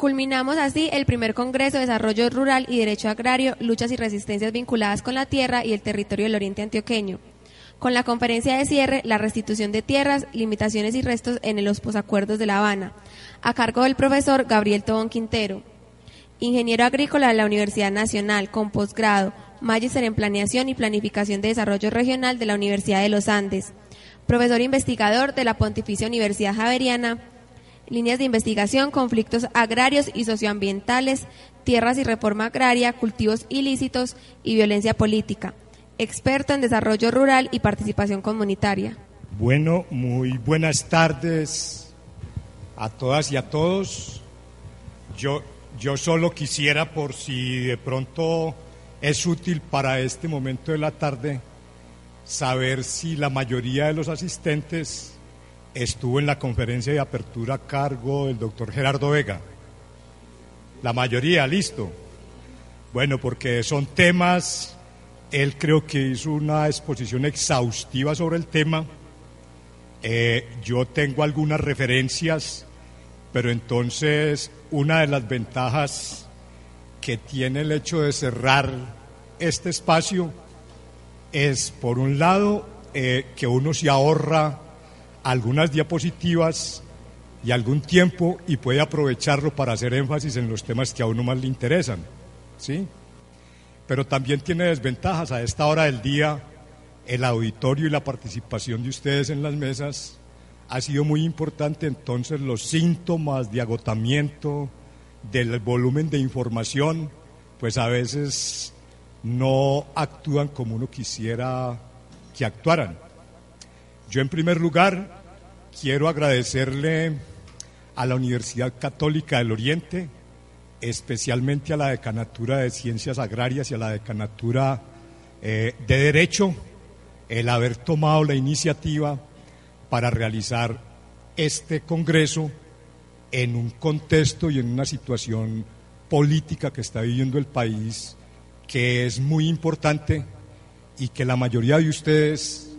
Culminamos así el primer Congreso de Desarrollo Rural y Derecho Agrario, Luchas y Resistencias vinculadas con la tierra y el territorio del Oriente Antioqueño. Con la conferencia de cierre, la restitución de tierras, limitaciones y restos en los posacuerdos de La Habana, a cargo del profesor Gabriel Tobón Quintero. Ingeniero agrícola de la Universidad Nacional, con posgrado, Magister en Planeación y Planificación de Desarrollo Regional de la Universidad de los Andes. Profesor investigador de la Pontificia Universidad Javeriana líneas de investigación, conflictos agrarios y socioambientales, tierras y reforma agraria, cultivos ilícitos y violencia política. Experto en desarrollo rural y participación comunitaria. Bueno, muy buenas tardes a todas y a todos. Yo, yo solo quisiera, por si de pronto es útil para este momento de la tarde, saber si la mayoría de los asistentes estuvo en la conferencia de apertura a cargo del doctor Gerardo Vega. La mayoría, listo. Bueno, porque son temas, él creo que hizo una exposición exhaustiva sobre el tema. Eh, yo tengo algunas referencias, pero entonces una de las ventajas que tiene el hecho de cerrar este espacio es, por un lado, eh, que uno se ahorra algunas diapositivas y algún tiempo y puede aprovecharlo para hacer énfasis en los temas que a uno más le interesan. ¿sí? Pero también tiene desventajas. A esta hora del día, el auditorio y la participación de ustedes en las mesas ha sido muy importante. Entonces, los síntomas de agotamiento, del volumen de información, pues a veces no actúan como uno quisiera que actuaran. Yo en primer lugar quiero agradecerle a la Universidad Católica del Oriente, especialmente a la Decanatura de Ciencias Agrarias y a la Decanatura eh, de Derecho, el haber tomado la iniciativa para realizar este Congreso en un contexto y en una situación política que está viviendo el país que es muy importante y que la mayoría de ustedes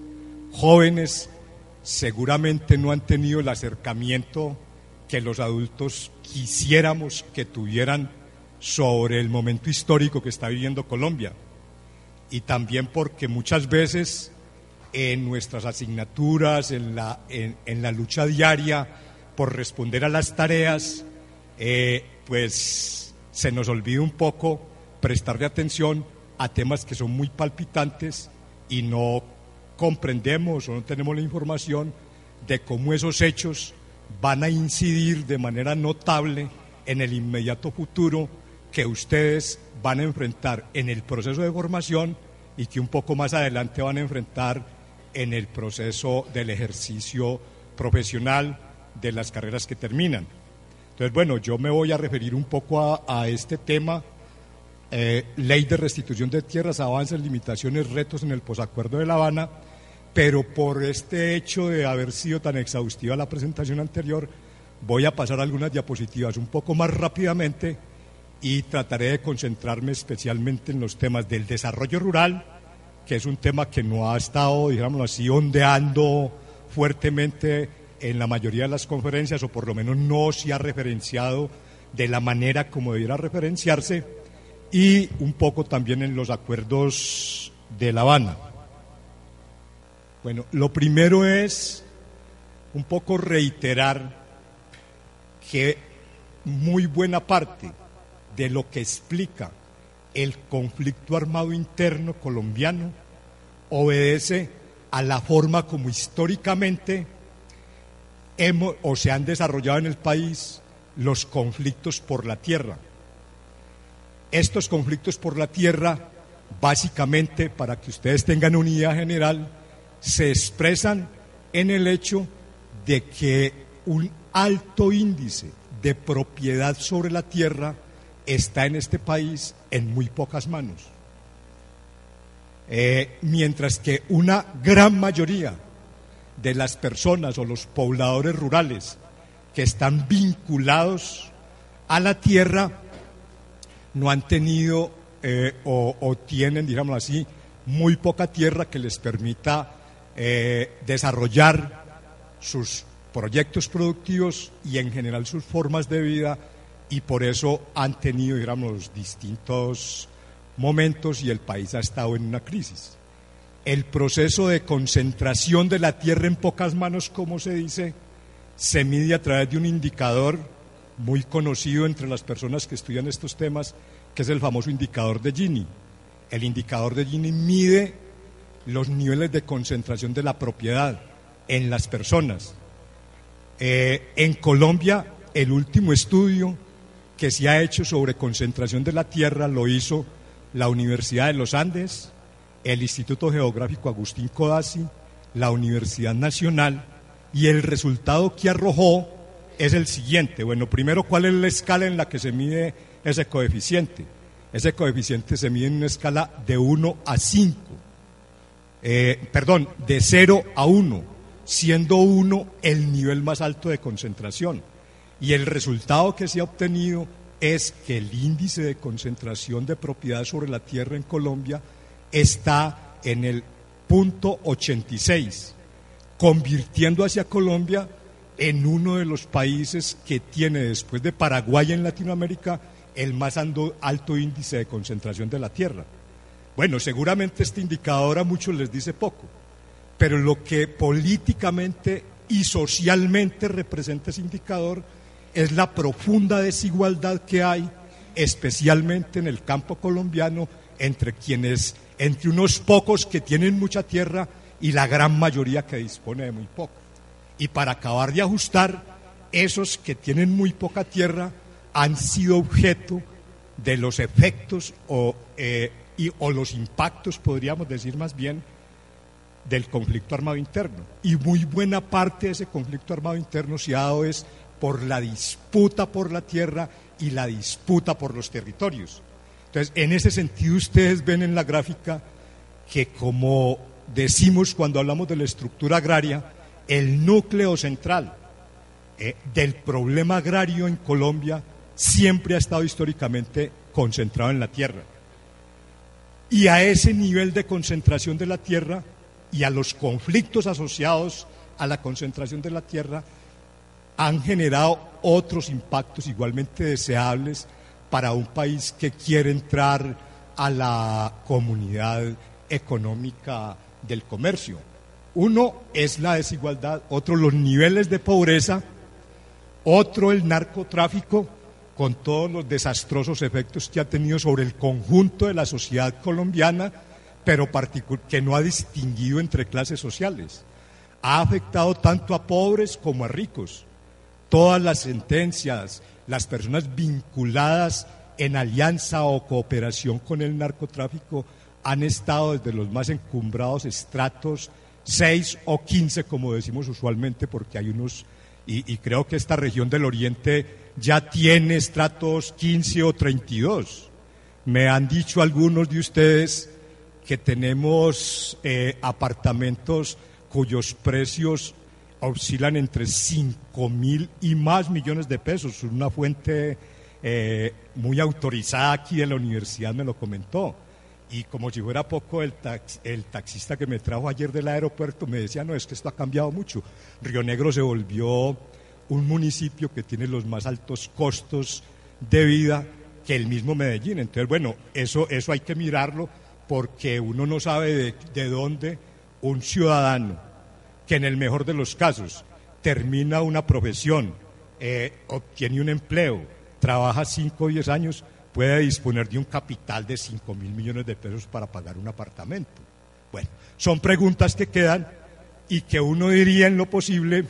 jóvenes seguramente no han tenido el acercamiento que los adultos quisiéramos que tuvieran sobre el momento histórico que está viviendo Colombia. Y también porque muchas veces en nuestras asignaturas, en la, en, la lucha diaria por responder a las tareas, eh, pues se nos olvida un poco prestarle atención a temas que son muy palpitantes y no comprendemos o no tenemos la información de cómo esos hechos van a incidir de manera notable en el inmediato futuro que ustedes van a enfrentar en el proceso de formación y que un poco más adelante van a enfrentar en el proceso del ejercicio profesional de las carreras que terminan. Entonces, bueno, yo me voy a referir un poco a, este tema, eh, ley de restitución de tierras, avances, limitaciones, retos en el posacuerdo de La Habana, pero por este hecho de haber sido tan exhaustiva la presentación anterior, voy a pasar algunas diapositivas un poco más rápidamente y trataré de concentrarme especialmente en los temas del desarrollo rural, que es un tema que no ha estado, digamos así, ondeando fuertemente en la mayoría de las conferencias, o por lo menos no se ha referenciado de la manera como debiera referenciarse, y un poco también en los acuerdos de La Habana. Bueno, lo primero es un poco reiterar que muy buena parte de lo que explica el conflicto armado interno colombiano obedece a la forma como históricamente hemos, o se han desarrollado en el país los conflictos por la tierra. Estos conflictos por la tierra, básicamente, para que ustedes tengan unidad general, se expresan en el hecho de que un alto índice de propiedad sobre la tierra está en este país en muy pocas manos. Eh, mientras que una gran mayoría de las personas o los pobladores rurales que están vinculados a la tierra no han tenido eh, o, o, tienen, digámoslo así, muy poca tierra que les permita eh, desarrollar sus proyectos productivos y en general sus formas de vida y por eso han tenido, digamos, distintos momentos y el país ha estado en una crisis. El proceso de concentración de la tierra en pocas manos, como se dice, se mide a través de un indicador muy conocido entre las personas que estudian estos temas, que es el famoso indicador de Gini. El indicador de Gini mide los niveles de concentración de la propiedad en las personas. Eh, en Colombia, el último estudio que se ha hecho sobre concentración de la tierra lo hizo la Universidad de los Andes, el Instituto Geográfico Agustín Codazzi, la Universidad Nacional, y el resultado que arrojó es el siguiente. Bueno, primero, ¿cuál es la escala en la que se mide ese coeficiente? Ese coeficiente se mide en una escala de 1 a 5, eh, perdón, de 0 a 1, siendo 1 el nivel más alto de concentración. Y el resultado que se ha obtenido es que el índice de concentración de propiedad sobre la tierra en Colombia está en el punto 86, convirtiendo hacia Colombia en uno de los países que tiene, después de Paraguay en Latinoamérica, el más alto índice de concentración de la tierra. Bueno, seguramente este indicador a muchos les dice poco, pero lo que políticamente y socialmente representa ese indicador es la profunda desigualdad que hay, especialmente en el campo colombiano, entre quienes, entre unos pocos que tienen mucha tierra y la gran mayoría que dispone de muy poco. Y para acabar de ajustar, esos que tienen muy poca tierra han sido objeto de los efectos o, eh, o los impactos, podríamos decir más bien, del conflicto armado interno. Y muy buena parte de ese conflicto armado interno se ha dado es por la disputa por la tierra y la disputa por los territorios. Entonces, en ese sentido, ustedes ven en la gráfica que, como decimos cuando hablamos de la estructura agraria, el núcleo central eh, del problema agrario en Colombia siempre ha estado históricamente concentrado en la tierra. Y a ese nivel de concentración de la tierra y a los conflictos asociados a la concentración de la tierra han generado otros impactos igualmente deseables para un país que quiere entrar a la comunidad económica del comercio. Uno es la desigualdad, otro los niveles de pobreza, otro el narcotráfico, con todos los desastrosos efectos que ha tenido sobre el conjunto de la sociedad colombiana, pero que no ha distinguido entre clases sociales. Ha afectado tanto a pobres como a ricos. Todas las sentencias, las personas vinculadas en alianza o cooperación con el narcotráfico han estado desde los más encumbrados estratos 6 o 15, como decimos usualmente, porque hay unos, y, creo que esta región del Oriente ya tiene estratos 15 o 32. Me han dicho algunos de ustedes que tenemos eh, apartamentos cuyos precios oscilan entre 5 mil y más millones de pesos. Una fuente eh, muy autorizada aquí de la universidad me lo comentó. Y como si fuera poco, el, el taxista que me trajo ayer del aeropuerto me decía, no, es que esto ha cambiado mucho. Río Negro se volvió un municipio que tiene los más altos costos de vida que el mismo Medellín. Entonces, bueno, eso, eso hay que mirarlo porque uno no sabe de, de dónde un ciudadano que en el mejor de los casos termina una profesión, eh, obtiene un empleo, trabaja 5 o 10 años, puede disponer de un capital de 5 mil millones de pesos para pagar un apartamento. Bueno, son preguntas que quedan y que uno diría en lo posible,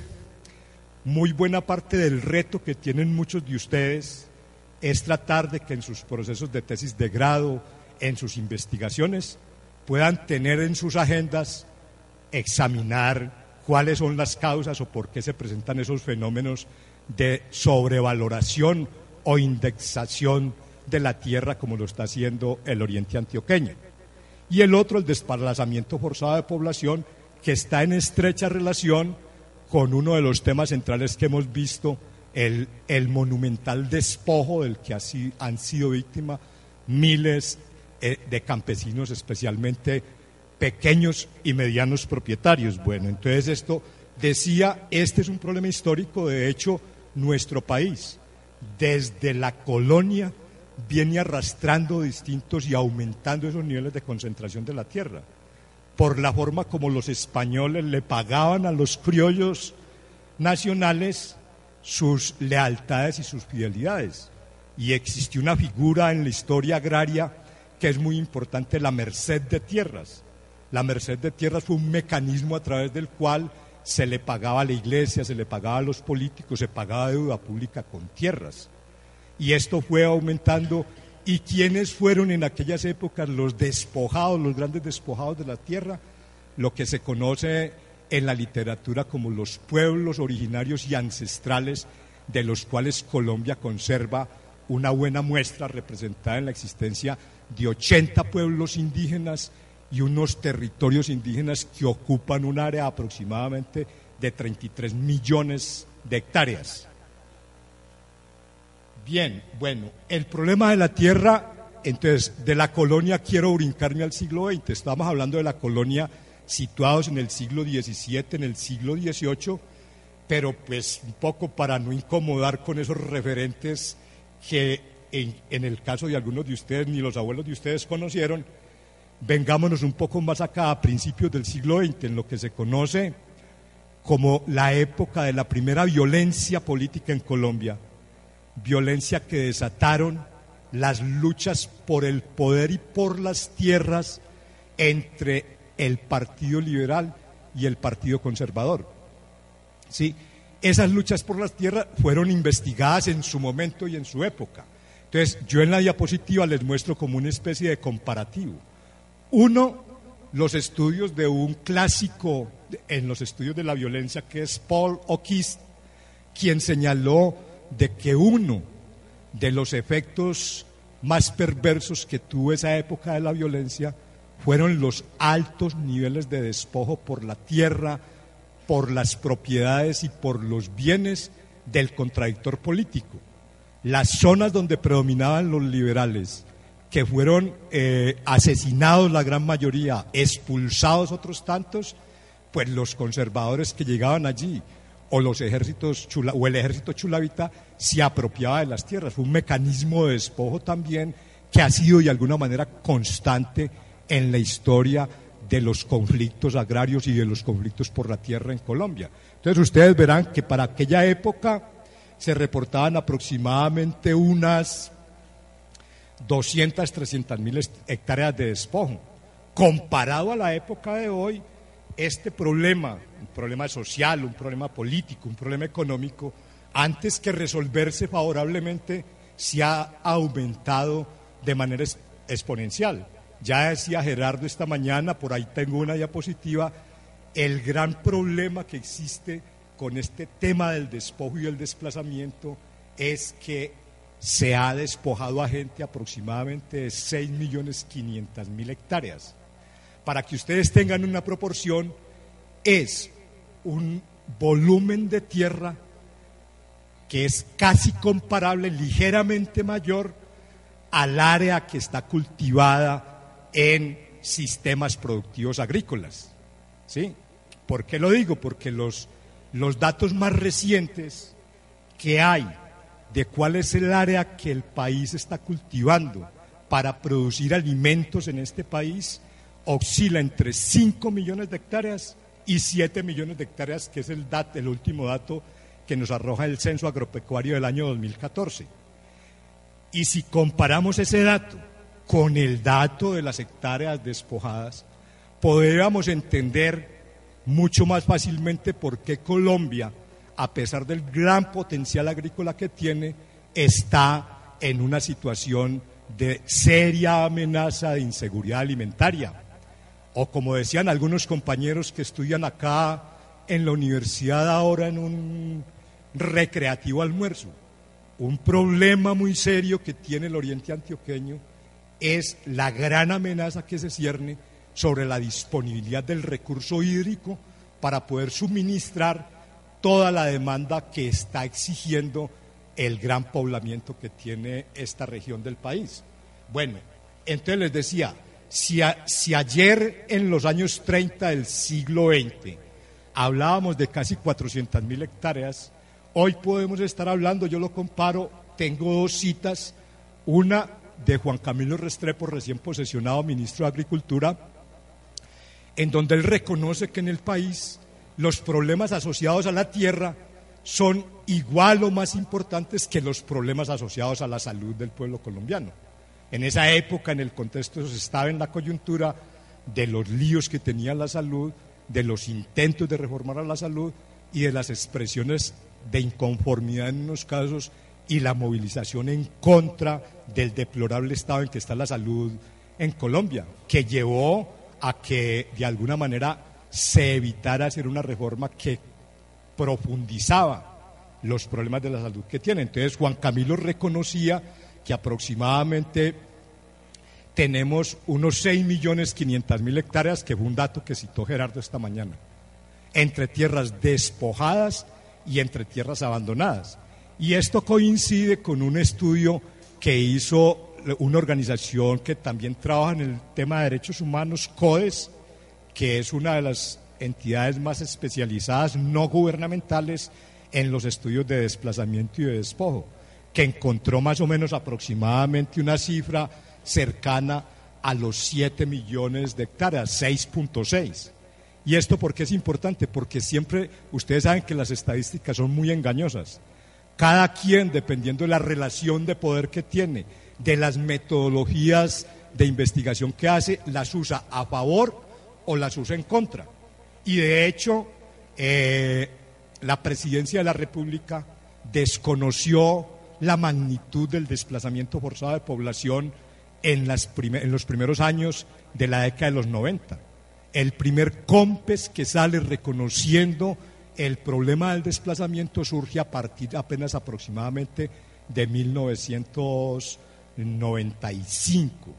muy buena parte del reto que tienen muchos de ustedes es tratar de que en sus procesos de tesis de grado, en sus investigaciones, puedan tener en sus agendas examinar cuáles son las causas o por qué se presentan esos fenómenos de sobrevaloración o indexación de la tierra como lo está haciendo el oriente antioqueño. Y el otro, el desplazamiento forzado de población, que está en estrecha relación con uno de los temas centrales que hemos visto, el, el monumental despojo del que así han sido víctimas miles eh, de campesinos, especialmente pequeños y medianos propietarios. Bueno, entonces esto decía, este es un problema histórico, de hecho, nuestro país desde la colonia viene arrastrando distintos y aumentando esos niveles de concentración de la tierra, por la forma como los españoles le pagaban a los criollos nacionales sus lealtades y sus fidelidades. Y existió una figura en la historia agraria que es muy importante, la merced de tierras. La merced de tierras fue un mecanismo a través del cual se le pagaba a la iglesia, se le pagaba a los políticos, se pagaba deuda pública con tierras. Y esto fue aumentando. ¿Y quiénes fueron en aquellas épocas los despojados, los grandes despojados de la tierra? Lo que se conoce en la literatura como los pueblos originarios y ancestrales de los cuales Colombia conserva una buena muestra representada en la existencia de 80 pueblos indígenas y unos territorios indígenas que ocupan un área aproximadamente de 33 millones de hectáreas. Bien, bueno, el problema de la tierra, entonces, de la colonia quiero brincarme al siglo XX. Estamos hablando de la colonia situados en el siglo XVII, en el siglo XVIII, pero pues un poco para no incomodar con esos referentes que en, en el caso de algunos de ustedes ni los abuelos de ustedes conocieron, vengámonos un poco más acá, a principios del siglo XX, en lo que se conoce como la época de la primera violencia política en Colombia, violencia que desataron las luchas por el poder y por las tierras entre el Partido Liberal y el Partido Conservador. ¿Sí? Esas luchas por las tierras fueron investigadas en su momento y en su época. Entonces, yo en la diapositiva les muestro como una especie de comparativo. Uno, los estudios de un clásico en los estudios de la violencia que es Paul O'Keefe, quien señaló de que uno de los efectos más perversos que tuvo esa época de la violencia fueron los altos niveles de despojo por la tierra, por las propiedades y por los bienes del contradictor político. Las zonas donde predominaban los liberales que fueron eh, asesinados la gran mayoría, expulsados otros tantos, pues los conservadores que llegaban allí o los ejércitos chula, o el ejército chulavita se apropiaba de las tierras. Fue un mecanismo de despojo también que ha sido de alguna manera constante en la historia de los conflictos agrarios y de los conflictos por la tierra en Colombia. Entonces ustedes verán que para aquella época se reportaban aproximadamente unas 200, 300 mil hectáreas de despojo. Comparado a la época de hoy, este problema, un problema social, un problema político, un problema económico, antes que resolverse favorablemente, se ha aumentado de manera exponencial. Ya decía Gerardo esta mañana, por ahí tengo una diapositiva, el gran problema que existe con este tema del despojo y el desplazamiento es que se ha despojado a gente aproximadamente de 6 millones mil hectáreas. Para que ustedes tengan una proporción, es un volumen de tierra que es casi comparable, ligeramente mayor al área que está cultivada en sistemas productivos agrícolas. ¿Sí? ¿Por qué lo digo? Porque los, los datos más recientes que hay de cuál es el área que el país está cultivando para producir alimentos en este país oscila entre 5 millones de hectáreas y 7 millones de hectáreas, que es el, el último dato que nos arroja el censo agropecuario del año 2014. Y si comparamos ese dato con el dato de las hectáreas despojadas, podríamos entender mucho más fácilmente por qué Colombia a pesar del gran potencial agrícola que tiene, está en una situación de seria amenaza de inseguridad alimentaria. O como decían algunos compañeros que estudian acá en la universidad ahora en un recreativo almuerzo, un problema muy serio que tiene el oriente antioqueño es la gran amenaza que se cierne sobre la disponibilidad del recurso hídrico para poder suministrar toda la demanda que está exigiendo el gran poblamiento que tiene esta región del país. Bueno, entonces les decía, si, ayer en los años 30 del siglo XX hablábamos de casi 400 mil hectáreas, hoy podemos estar hablando, yo lo comparo tengo dos citas, una de Juan Camilo Restrepo, recién posesionado ministro de Agricultura, en donde él reconoce que en el país los problemas asociados a la tierra son igual o más importantes que los problemas asociados a la salud del pueblo colombiano. En esa época, en el contexto, se estaba en la coyuntura de los líos que tenía la salud, de los intentos de reformar a la salud y de las expresiones de inconformidad en unos casos y la movilización en contra del deplorable estado en que está la salud en Colombia, que llevó a que de alguna manera se evitara hacer una reforma que profundizaba los problemas de la salud que tiene. Entonces Juan Camilo reconocía que aproximadamente tenemos unos 6 millones mil hectáreas, que fue un dato que citó Gerardo esta mañana, entre tierras despojadas y entre tierras abandonadas. Y esto coincide con un estudio que hizo una organización que también trabaja en el tema de derechos humanos, CODES, que es una de las entidades más especializadas no gubernamentales en los estudios de desplazamiento y de despojo, que encontró más o menos aproximadamente una cifra cercana a los 7 millones de hectáreas, 6.6. ¿Y esto por qué es importante? Porque siempre ustedes saben que las estadísticas son muy engañosas. Cada quien, dependiendo de la relación de poder que tiene, de las metodologías de investigación que hace, las usa a favor o las usa en contra. Y de hecho, eh, la presidencia de la República desconoció la magnitud del desplazamiento forzado de población en, los primeros años de la década de los 90. El primer COMPES que sale reconociendo el problema del desplazamiento surge a partir apenas aproximadamente de 1995,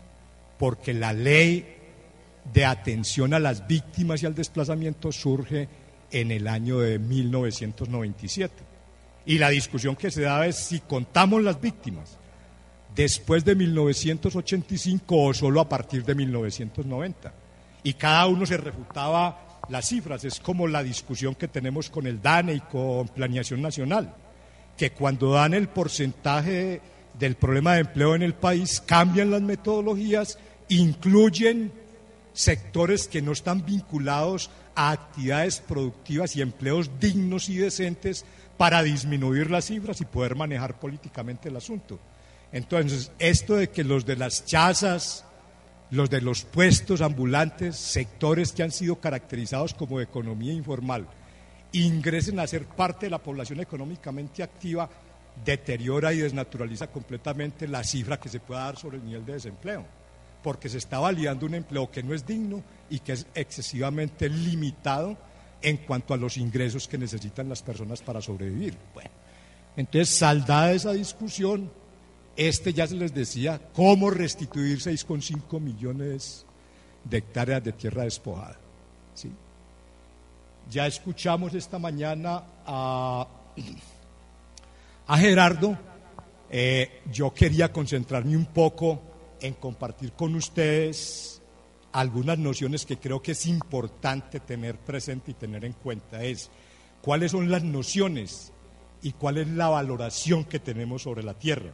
porque la ley de atención a las víctimas y al desplazamiento surge en el año de 1997. Y la discusión que se da es si contamos las víctimas después de 1985 o solo a partir de 1990. Y cada uno se refutaba las cifras. Es como la discusión que tenemos con el DANE y con Planeación Nacional, que cuando dan el porcentaje del problema de empleo en el país, cambian las metodologías, incluyen sectores que no están vinculados a actividades productivas y empleos dignos y decentes para disminuir las cifras y poder manejar políticamente el asunto. Entonces, esto de que los de las chazas, los de los puestos ambulantes, sectores que han sido caracterizados como economía informal, ingresen a ser parte de la población económicamente activa, deteriora y desnaturaliza completamente la cifra que se pueda dar sobre el nivel de desempleo, porque se está validando un empleo que no es digno y que es excesivamente limitado en cuanto a los ingresos que necesitan las personas para sobrevivir. Bueno, entonces, saldada esa discusión, este ya se les decía cómo restituir 6,5 millones de hectáreas de tierra despojada. ¿sí? Ya escuchamos esta mañana a, a Gerardo. Eh, yo quería concentrarme un poco en compartir con ustedes algunas nociones que creo que es importante tener presente y tener en cuenta. Es cuáles son las nociones y cuál es la valoración que tenemos sobre la tierra.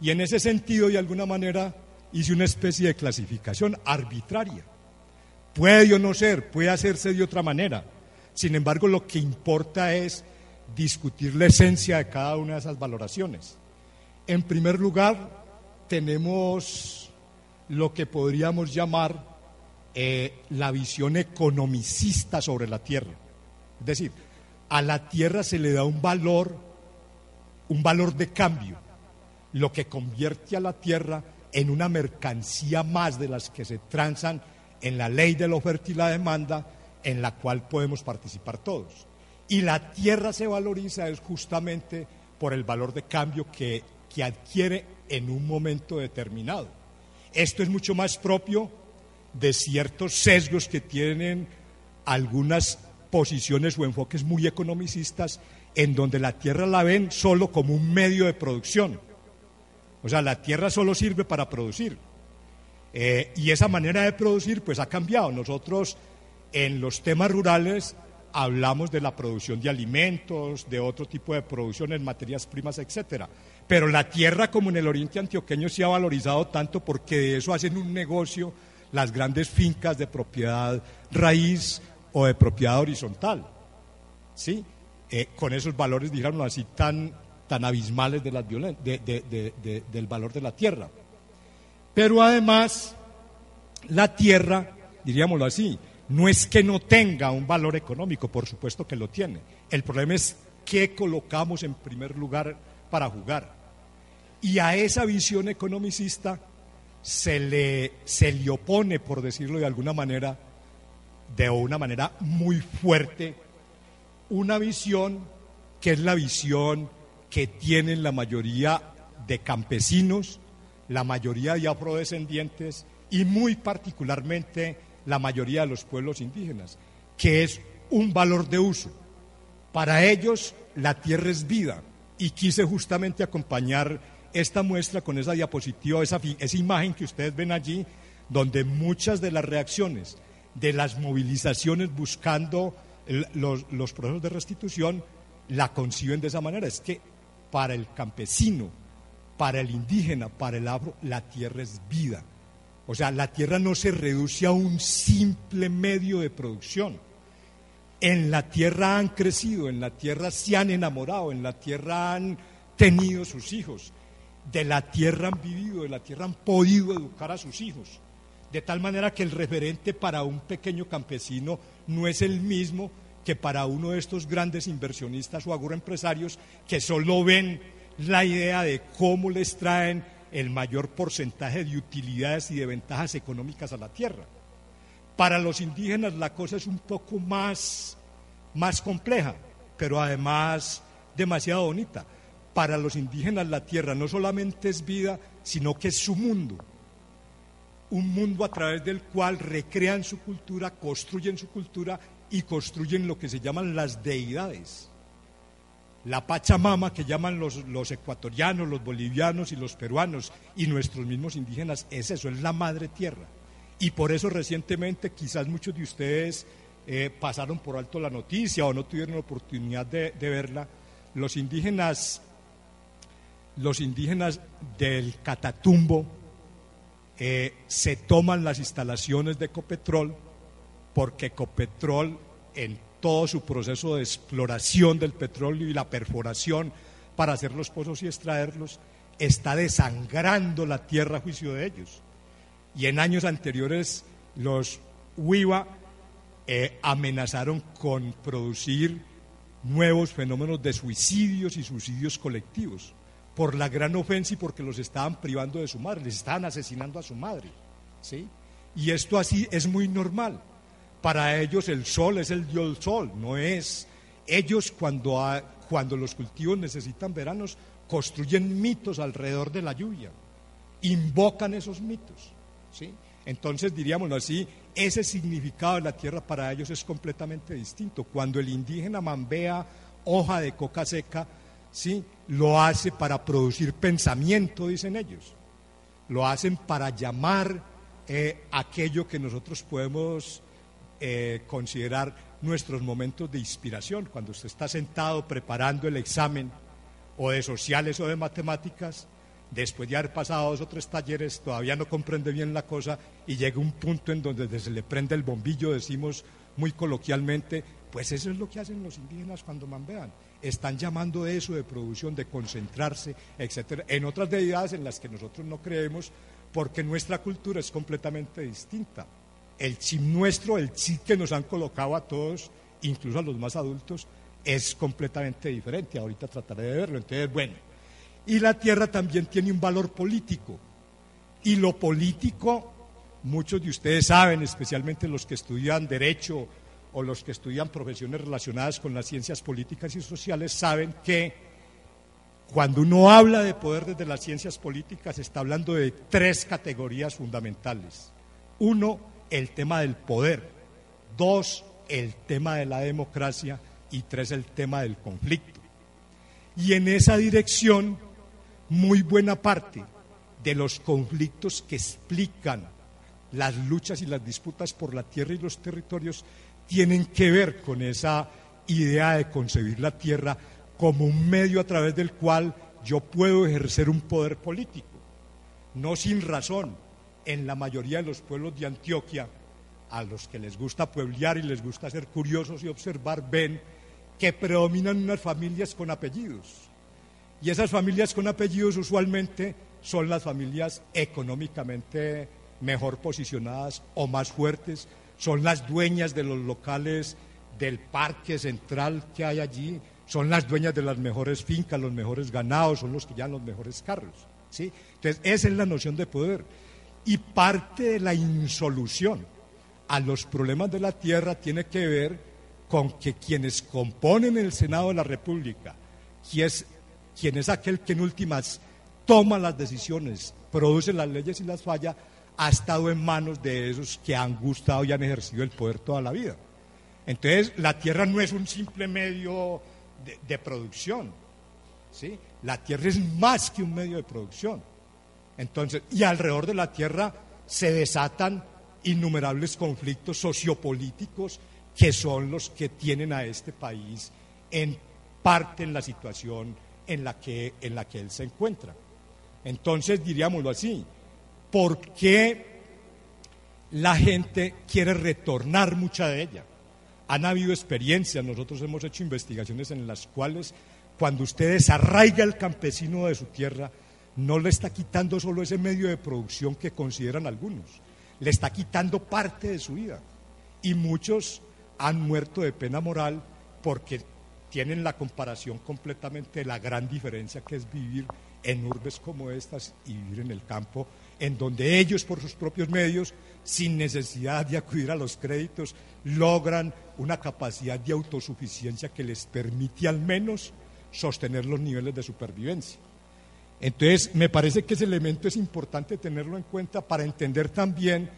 Y en ese sentido, de alguna manera, hice una especie de clasificación arbitraria. Puede o no ser, puede hacerse de otra manera. Sin embargo, lo que importa es discutir la esencia de cada una de esas valoraciones. En primer lugar, tenemos lo que podríamos llamar eh, la visión economicista sobre la tierra. Es decir, a la tierra se le da un valor, un valor de cambio lo que convierte a la tierra en una mercancía más de las que se transan en la ley de la oferta y la demanda, en la cual podemos participar todos. Y la tierra se valoriza es justamente por el valor de cambio que, que adquiere en un momento determinado. Esto es mucho más propio de ciertos sesgos que tienen algunas posiciones o enfoques muy economicistas en donde la tierra la ven solo como un medio de producción o sea, la tierra solo sirve para producir. Eh, y esa manera de producir pues ha cambiado. Nosotros en los temas rurales hablamos de la producción de alimentos, de otro tipo de producción en materias primas, etcétera. Pero la tierra, como en el oriente antioqueño, se ha valorizado tanto porque de eso hacen un negocio las grandes fincas de propiedad raíz o de propiedad horizontal. ¿Sí? Eh, con esos valores, digamos así, tan, tan abismales de del valor de la tierra. Pero además, la tierra, diríamoslo así, no es que no tenga un valor económico, por supuesto que lo tiene. El problema es qué colocamos en primer lugar para jugar. Y a esa visión economicista se le, se le opone, por decirlo de alguna manera, de una manera muy fuerte, una visión que es la visión que tienen la mayoría de campesinos, la mayoría de afrodescendientes y muy particularmente la mayoría de los pueblos indígenas, que es un valor de uso. Para ellos la tierra es vida y quise justamente acompañar esta muestra con esa diapositiva, esa, imagen que ustedes ven allí, donde muchas de las reacciones de las movilizaciones buscando los, los procesos de restitución la conciben de esa manera. Es que para el campesino, para el indígena, para el afro, la tierra es vida. O sea, la tierra no se reduce a un simple medio de producción. En la tierra han crecido, en la tierra se han enamorado, en la tierra han tenido sus hijos, de la tierra han vivido, de la tierra han podido educar a sus hijos. De tal manera que el referente para un pequeño campesino no es el mismo que para uno de estos grandes inversionistas o agroempresarios que solo ven la idea de cómo les traen el mayor porcentaje de utilidades y de ventajas económicas a la tierra. Para los indígenas la cosa es un poco más, más compleja, pero además demasiado bonita. Para los indígenas la tierra no solamente es vida, sino que es su mundo. Un mundo a través del cual recrean su cultura, construyen su cultura y construyen lo que se llaman las deidades la Pachamama que llaman los, los, ecuatorianos, los bolivianos y los peruanos y nuestros mismos indígenas, es eso, es la madre tierra. Y por eso recientemente quizás muchos de ustedes eh, pasaron por alto la noticia o no tuvieron la oportunidad de, verla. Los indígenas, los indígenas del Catatumbo eh, se toman las instalaciones de Copetrol porque Copetrol en todo su proceso de exploración del petróleo y la perforación para hacer los pozos y extraerlos, está desangrando la tierra a juicio de ellos. Y en años anteriores los Huiva eh, amenazaron con producir nuevos fenómenos de suicidios y suicidios colectivos por la gran ofensa y porque los estaban privando de su madre, les estaban asesinando a su madre. ¿sí? Y esto así es muy normal. Para ellos el sol es el dios sol, no es. Ellos cuando, cuando los cultivos necesitan veranos, construyen mitos alrededor de la lluvia, invocan esos mitos. ¿sí? Entonces, diríamoslo así, ese significado de la tierra para ellos es completamente distinto. Cuando el indígena mambea hoja de coca seca, ¿sí? lo hace para producir pensamiento, dicen ellos. Lo hacen para llamar eh, aquello que nosotros podemos eh, considerar nuestros momentos de inspiración, cuando usted está sentado preparando el examen o de sociales o de matemáticas, después de haber pasado dos o tres talleres, todavía no comprende bien la cosa y llega un punto en donde se le prende el bombillo, decimos muy coloquialmente, pues eso es lo que hacen los indígenas cuando mambean. Están llamando eso de producción, de concentrarse, etcétera, en otras deidades en las que nosotros no creemos, porque nuestra cultura es completamente distinta el chip nuestro, el chip que nos han colocado a todos, incluso a los más adultos, es completamente diferente. Ahorita trataré de verlo. Entonces, bueno, y la tierra también tiene un valor político. Y lo político, muchos de ustedes saben, especialmente los que estudian derecho o los que estudian profesiones relacionadas con las ciencias políticas y sociales, saben que cuando uno habla de poder desde las ciencias políticas, está hablando de tres categorías fundamentales. Uno, el tema del poder, dos, el tema de la democracia y tres, el tema del conflicto. Y en esa dirección, muy buena parte de los conflictos que explican las luchas y las disputas por la tierra y los territorios tienen que ver con esa idea de concebir la tierra como un medio a través del cual yo puedo ejercer un poder político. No sin razón, en la mayoría de los pueblos de Antioquia, a los que les gusta pueblear y les gusta ser curiosos y observar, ven que predominan unas familias con apellidos. Y esas familias con apellidos usualmente son las familias económicamente mejor posicionadas o más fuertes, son las dueñas de los locales del parque central que hay allí, son las dueñas de las mejores fincas, los mejores ganados, son los que llevan los mejores carros. ¿sí? Entonces, esa es la noción de poder. Y parte de la insolución a los problemas de la tierra tiene que ver con que quienes componen el Senado de la República, quien es, quien es aquel que en últimas toma las decisiones, produce las leyes y las falla, ha estado en manos de esos que han gustado y han ejercido el poder toda la vida. Entonces, la tierra no es un simple medio de, producción, ¿sí? La tierra es más que un medio de producción. Entonces, y alrededor de la tierra se desatan innumerables conflictos sociopolíticos que son los que tienen a este país en parte en la situación en la que, en la que él se encuentra. Entonces, diríamoslo así, ¿por qué la gente quiere retornar mucha de ella? Han habido experiencias, nosotros hemos hecho investigaciones en las cuales cuando usted desarraiga el campesino de su tierra, no le está quitando solo ese medio de producción que consideran algunos, le está quitando parte de su vida. Y muchos han muerto de pena moral porque tienen la comparación completamente de la gran diferencia que es vivir en urbes como estas y vivir en el campo, en donde ellos por sus propios medios, sin necesidad de acudir a los créditos, logran una capacidad de autosuficiencia que les permite al menos sostener los niveles de supervivencia. Entonces, me parece que ese elemento es importante tenerlo en cuenta para entender también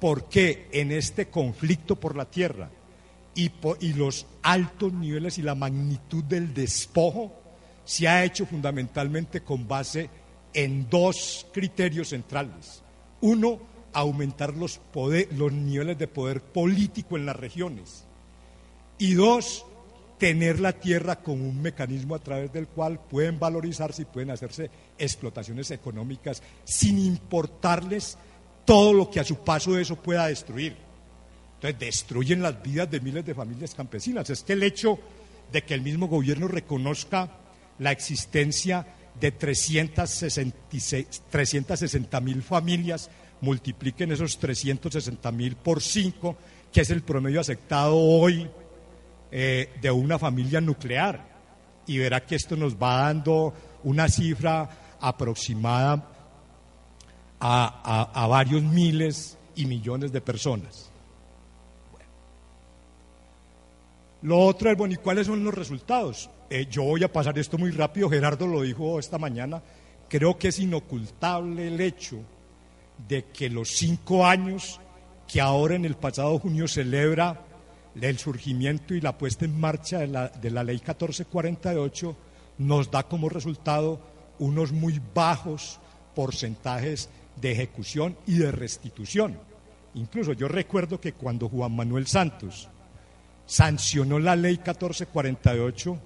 por qué en este conflicto por la tierra y, los altos niveles y la magnitud del despojo se ha hecho fundamentalmente con base en dos criterios centrales. Uno, aumentar los, los niveles de poder político en las regiones. Y dos, tener la tierra como un mecanismo a través del cual pueden valorizarse y pueden hacerse explotaciones económicas sin importarles todo lo que a su paso eso pueda destruir. Entonces destruyen las vidas de miles de familias campesinas. Es que el hecho de que el mismo gobierno reconozca la existencia de 360 mil familias, multipliquen esos 360 mil por 5, que es el promedio aceptado hoy eh, de una familia nuclear. Y verá que esto nos va dando una cifra aproximada a, varios miles y millones de personas. Lo otro es, bueno, ¿y cuáles son los resultados? Eh, yo voy a pasar esto muy rápido, Gerardo lo dijo esta mañana, creo que es inocultable el hecho de que los cinco años que ahora en el pasado junio celebra el surgimiento y la puesta en marcha de la, de la ley 1448 nos da como resultado unos muy bajos porcentajes de ejecución y de restitución. Incluso yo recuerdo que cuando Juan Manuel Santos sancionó la ley 1448,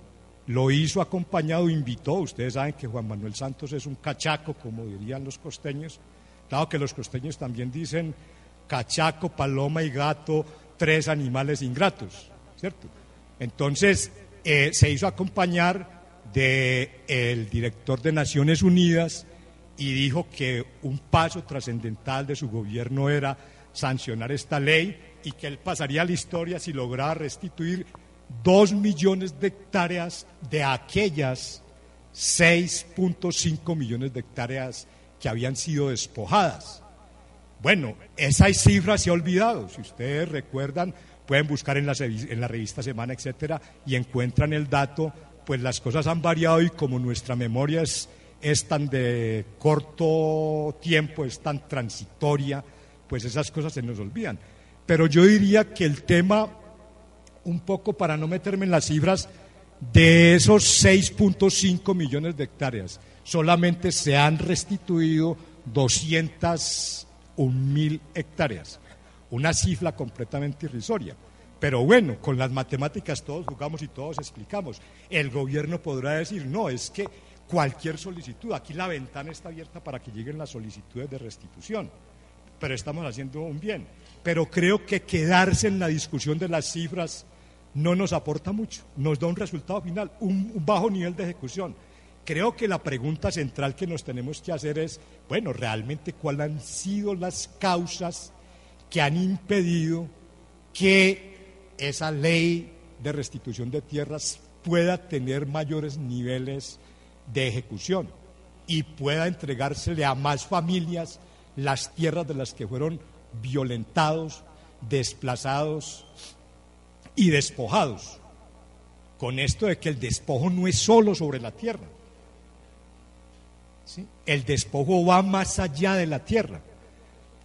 lo hizo acompañado, invitó, ustedes saben que Juan Manuel Santos es un cachaco, como dirían los costeños, claro que los costeños también dicen cachaco, paloma y gato, tres animales ingratos, ¿cierto? Entonces, eh, se hizo acompañar del el director de Naciones Unidas y dijo que un paso trascendental de su gobierno era sancionar esta ley y que él pasaría a la historia si lograba restituir dos millones de hectáreas de aquellas 6.5 millones de hectáreas que habían sido despojadas. Bueno, esa cifra se ha olvidado. Si ustedes recuerdan, pueden buscar en la, en la revista Semana, etcétera, y encuentran el dato, pues las cosas han variado y como nuestra memoria es, es tan de corto tiempo, es tan transitoria, pues esas cosas se nos olvidan. Pero yo diría que el tema, un poco para no meterme en las cifras, de esos 6.5 millones de hectáreas, solamente se han restituido 201 mil hectáreas, una cifra completamente irrisoria. Pero bueno, con las matemáticas todos jugamos y todos explicamos. El gobierno podrá decir, no, es que cualquier solicitud, aquí la ventana está abierta para que lleguen las solicitudes de restitución, pero estamos haciendo un bien. Pero creo que quedarse en la discusión de las cifras no nos aporta mucho, nos da un resultado final, un, bajo nivel de ejecución. Creo que la pregunta central que nos tenemos que hacer es, bueno, realmente cuáles han sido las causas que han impedido que esa ley de restitución de tierras pueda tener mayores niveles de ejecución y pueda entregársele a más familias las tierras de las que fueron violentados, desplazados y despojados. Con esto de que el despojo no es solo sobre la tierra. El despojo va más allá de la tierra.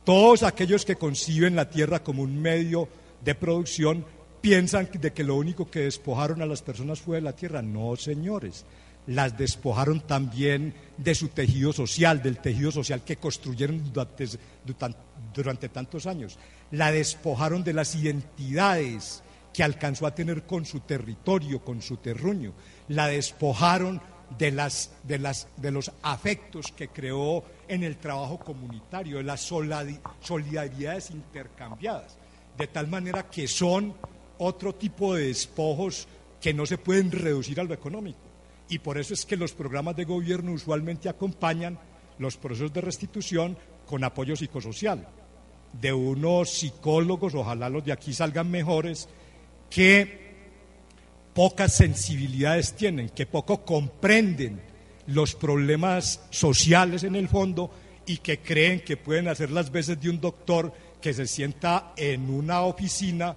Todos aquellos que conciben la tierra como un medio de producción piensan de que lo único que despojaron a las personas fue de la tierra. No, señores. Las despojaron también de su tejido social, del tejido social que construyeron durante, tantos años. La despojaron de las identidades que alcanzó a tener con su territorio, con su terruño. La despojaron de, las, de, las, de los afectos que creó en el trabajo comunitario, de las solidaridades intercambiadas, de tal manera que son otro tipo de despojos que no se pueden reducir a lo económico. Y por eso es que los programas de gobierno usualmente acompañan los procesos de restitución con apoyo psicosocial de unos psicólogos, ojalá los de aquí salgan mejores, que pocas sensibilidades tienen, que poco comprenden los problemas sociales en el fondo y que creen que pueden hacer las veces de un doctor que se sienta en una oficina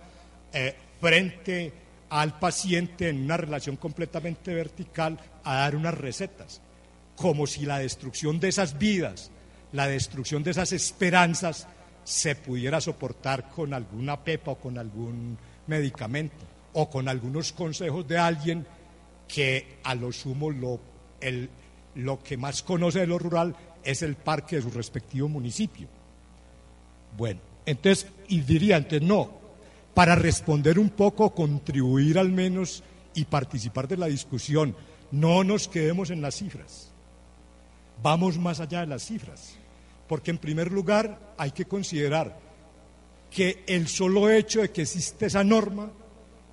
eh, frente al paciente en una relación completamente vertical a dar unas recetas, como si la destrucción de esas vidas, la destrucción de esas esperanzas se pudiera soportar con alguna pepa o con algún medicamento o con algunos consejos de alguien que a lo sumo lo, lo que más conoce de lo rural es el parque de su respectivo municipio. Bueno, entonces, y diría antes, no, para responder un poco, contribuir al menos y participar de la discusión. No nos quedemos en las cifras. Vamos más allá de las cifras. Porque en primer lugar hay que considerar que el solo hecho de que existe esa norma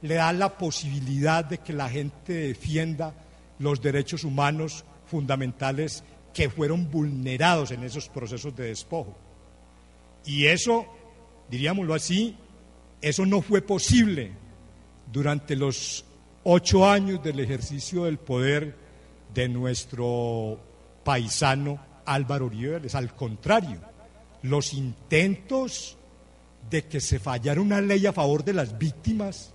le da la posibilidad de que la gente defienda los derechos humanos fundamentales que fueron vulnerados en esos procesos de despojo. Y eso, diríamoslo así, eso no fue posible durante los ocho años del ejercicio del poder de nuestro paisano Álvaro Uribe Al contrario, los intentos de que se fallara una ley a favor de las víctimas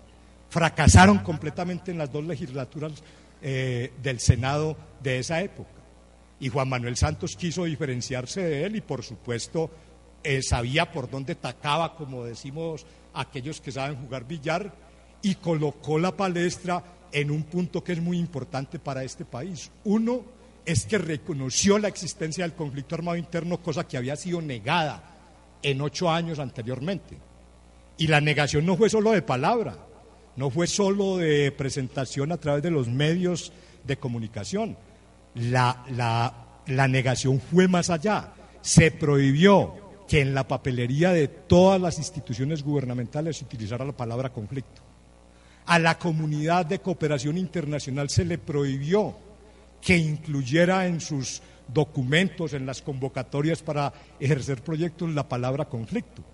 fracasaron completamente en las dos legislaturas eh, del Senado de esa época. Y Juan Manuel Santos quiso diferenciarse de él y por supuesto eh, sabía por dónde tacaba, como decimos aquellos que saben jugar billar, y colocó la palestra en un punto que es muy importante para este país. Uno es que reconoció la existencia del conflicto armado interno, cosa que había sido negada en ocho años anteriormente. Y la negación no fue solo de palabra, no fue solo de presentación a través de los medios de comunicación. La, la negación fue más allá. Se prohibió que en la papelería de todas las instituciones gubernamentales se utilizara la palabra conflicto. A la comunidad de cooperación internacional se le prohibió que incluyera en sus documentos, en las convocatorias para ejercer proyectos, la palabra conflicto.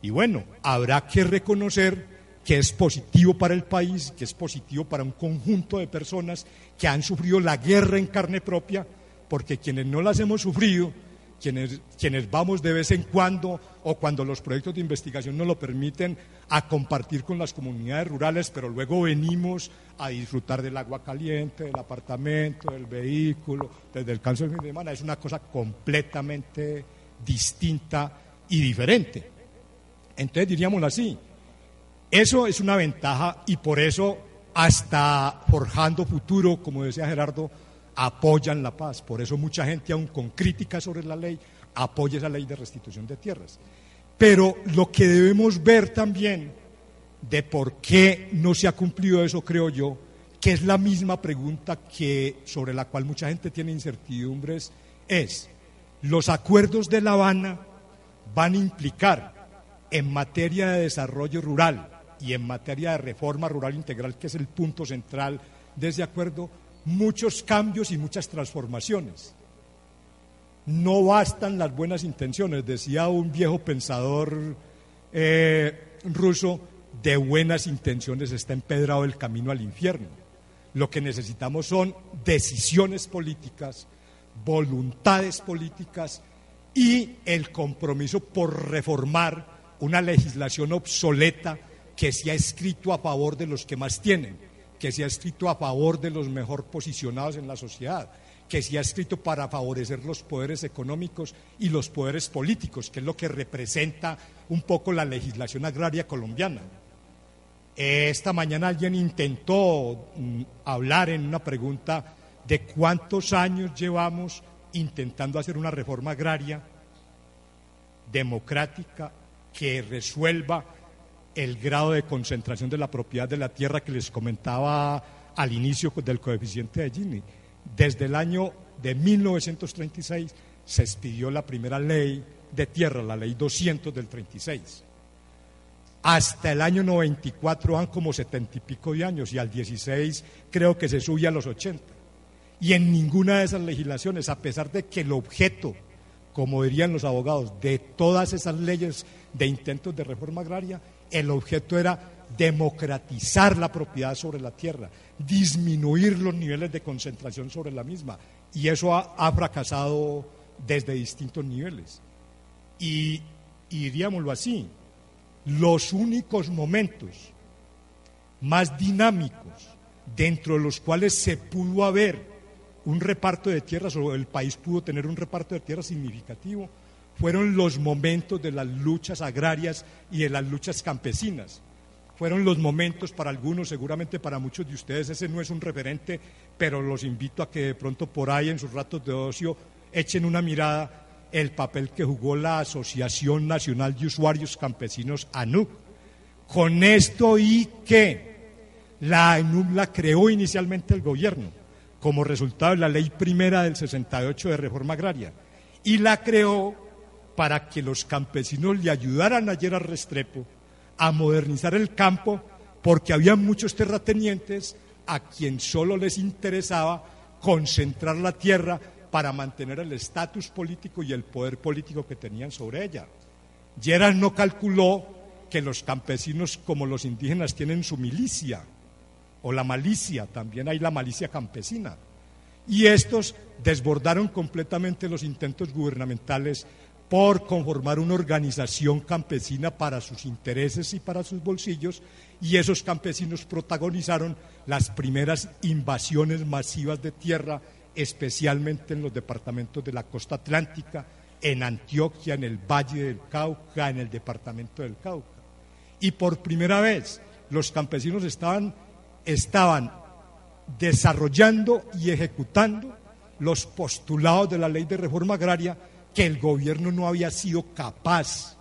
Y bueno, habrá que reconocer que es positivo para el país, que es positivo para un conjunto de personas que han sufrido la guerra en carne propia, porque quienes no las hemos sufrido, quienes, vamos de vez en cuando o cuando los proyectos de investigación nos lo permiten a compartir con las comunidades rurales, pero luego venimos a disfrutar del agua caliente, del apartamento, del vehículo, desde el cáncer de semana, es una cosa completamente distinta y diferente. Entonces diríamos así, eso es una ventaja y por eso hasta forjando futuro, como decía Gerardo, apoyan la paz. Por eso mucha gente, aún con críticas sobre la ley, apoya esa ley de restitución de tierras. Pero lo que debemos ver también de por qué no se ha cumplido eso, creo yo, que es la misma pregunta que sobre la cual mucha gente tiene incertidumbres, es, los acuerdos de La Habana van a implicar en materia de desarrollo rural y en materia de reforma rural integral, que es el punto central de ese acuerdo, muchos cambios y muchas transformaciones. No bastan las buenas intenciones, decía un viejo pensador eh, ruso, de buenas intenciones está empedrado el camino al infierno. Lo que necesitamos son decisiones políticas, voluntades políticas y el compromiso por reformar una legislación obsoleta que se ha escrito a favor de los que más tienen, que se ha escrito a favor de los mejor posicionados en la sociedad, que se ha escrito para favorecer los poderes económicos y los poderes políticos, que es lo que representa un poco la legislación agraria colombiana. Esta mañana alguien intentó mm, hablar en una pregunta de cuántos años llevamos intentando hacer una reforma agraria democrática que resuelva el grado de concentración de la propiedad de la tierra que les comentaba al inicio del coeficiente de Gini. Desde el año de 1936 se expidió la primera ley de tierra, la ley 200 del 36. Hasta el año 94 van como setenta y pico de años y al 16 creo que se sube a los 80. Y en ninguna de esas legislaciones, a pesar de que el objeto, como dirían los abogados, de todas esas leyes de intentos de reforma agraria, el objeto era democratizar la propiedad sobre la tierra, disminuir los niveles de concentración sobre la misma. Y eso ha, fracasado desde distintos niveles. Y, y diríamoslo así, los únicos momentos más dinámicos dentro de los cuales se pudo haber un reparto de tierras o el país pudo tener un reparto de tierras significativo fueron los momentos de las luchas agrarias y de las luchas campesinas. Fueron los momentos para algunos, seguramente para muchos de ustedes ese no es un referente, pero los invito a que de pronto por ahí en sus ratos de ocio echen una mirada el papel que jugó la Asociación Nacional de Usuarios Campesinos ANUC. Con esto y que la ANUC la creó inicialmente el gobierno como resultado de la ley primera del 68 de reforma agraria y la creó para que los campesinos le ayudaran ayer a Restrepo a modernizar el campo, porque había muchos terratenientes a quien solo les interesaba concentrar la tierra para mantener el estatus político y el poder político que tenían sobre ella. Gerard no calculó que los campesinos como los indígenas tienen su milicia o la malicia, también hay la malicia campesina. Y estos desbordaron completamente los intentos gubernamentales por conformar una organización campesina para sus intereses y para sus bolsillos, y esos campesinos protagonizaron las primeras invasiones masivas de tierra, especialmente en los departamentos de la costa atlántica, en Antioquia, en el Valle del Cauca, en el departamento del Cauca. Y por primera vez los campesinos estaban, estaban desarrollando y ejecutando los postulados de la ley de reforma agraria que el gobierno no había sido capaz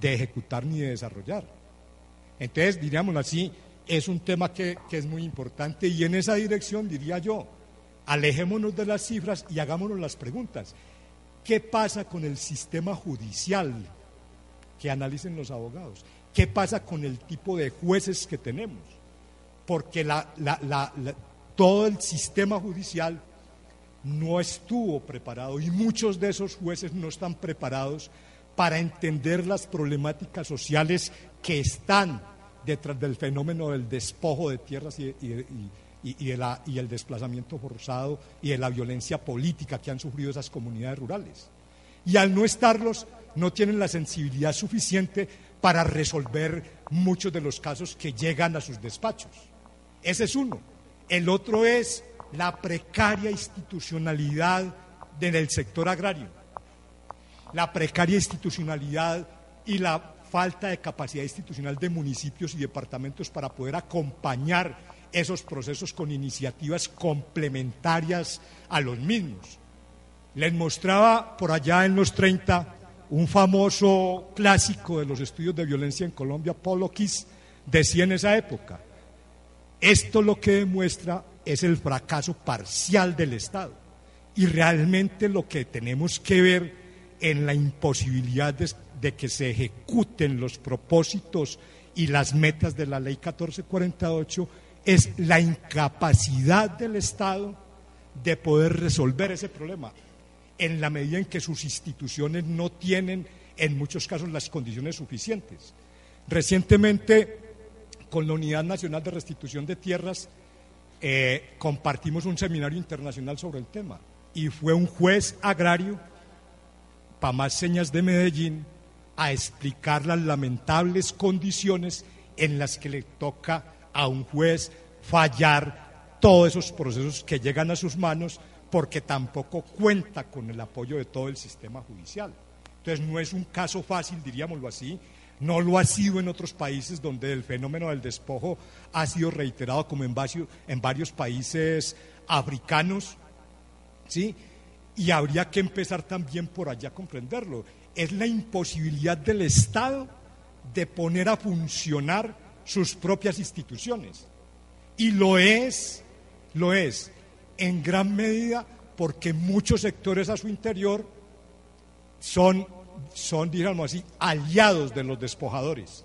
de ejecutar ni de desarrollar. Entonces, diríamos así, es un tema que, es muy importante y en esa dirección diría yo, alejémonos de las cifras y hagámonos las preguntas. ¿Qué pasa con el sistema judicial que analicen los abogados? ¿Qué pasa con el tipo de jueces que tenemos? Porque todo el sistema judicial no estuvo preparado y muchos de esos jueces no están preparados para entender las problemáticas sociales que están detrás del fenómeno del despojo de tierras y, el desplazamiento forzado y de la violencia política que han sufrido esas comunidades rurales. Y al no estarlos, no tienen la sensibilidad suficiente para resolver muchos de los casos que llegan a sus despachos. Ese es uno. El otro es la precaria institucionalidad del sector agrario, la precaria institucionalidad y la falta de capacidad institucional de municipios y departamentos para poder acompañar esos procesos con iniciativas complementarias a los mismos. Les mostraba por allá en los 30 un famoso clásico de los estudios de violencia en Colombia, Polo Kiss, decía en esa época, esto lo que demuestra es el fracaso parcial del Estado y realmente lo que tenemos que ver en la imposibilidad de, que se ejecuten los propósitos y las metas de la ley 1448 es la incapacidad del Estado de poder resolver ese problema en la medida en que sus instituciones no tienen en muchos casos las condiciones suficientes. Recientemente, con la Unidad Nacional de Restitución de Tierras, eh, compartimos un seminario internacional sobre el tema y fue un juez agrario, para más señas de Medellín, a explicar las lamentables condiciones en las que le toca a un juez fallar todos esos procesos que llegan a sus manos porque tampoco cuenta con el apoyo de todo el sistema judicial. Entonces no es un caso fácil, diríamoslo así, no lo ha sido en otros países donde el fenómeno del despojo ha sido reiterado como en varios, en varios países africanos, ¿sí? Y habría que empezar también por allá a comprenderlo. Es la imposibilidad del Estado de poner a funcionar sus propias instituciones. Y lo es, lo es, en gran medida porque muchos sectores a su interior son, son digamos así, aliados de los despojadores.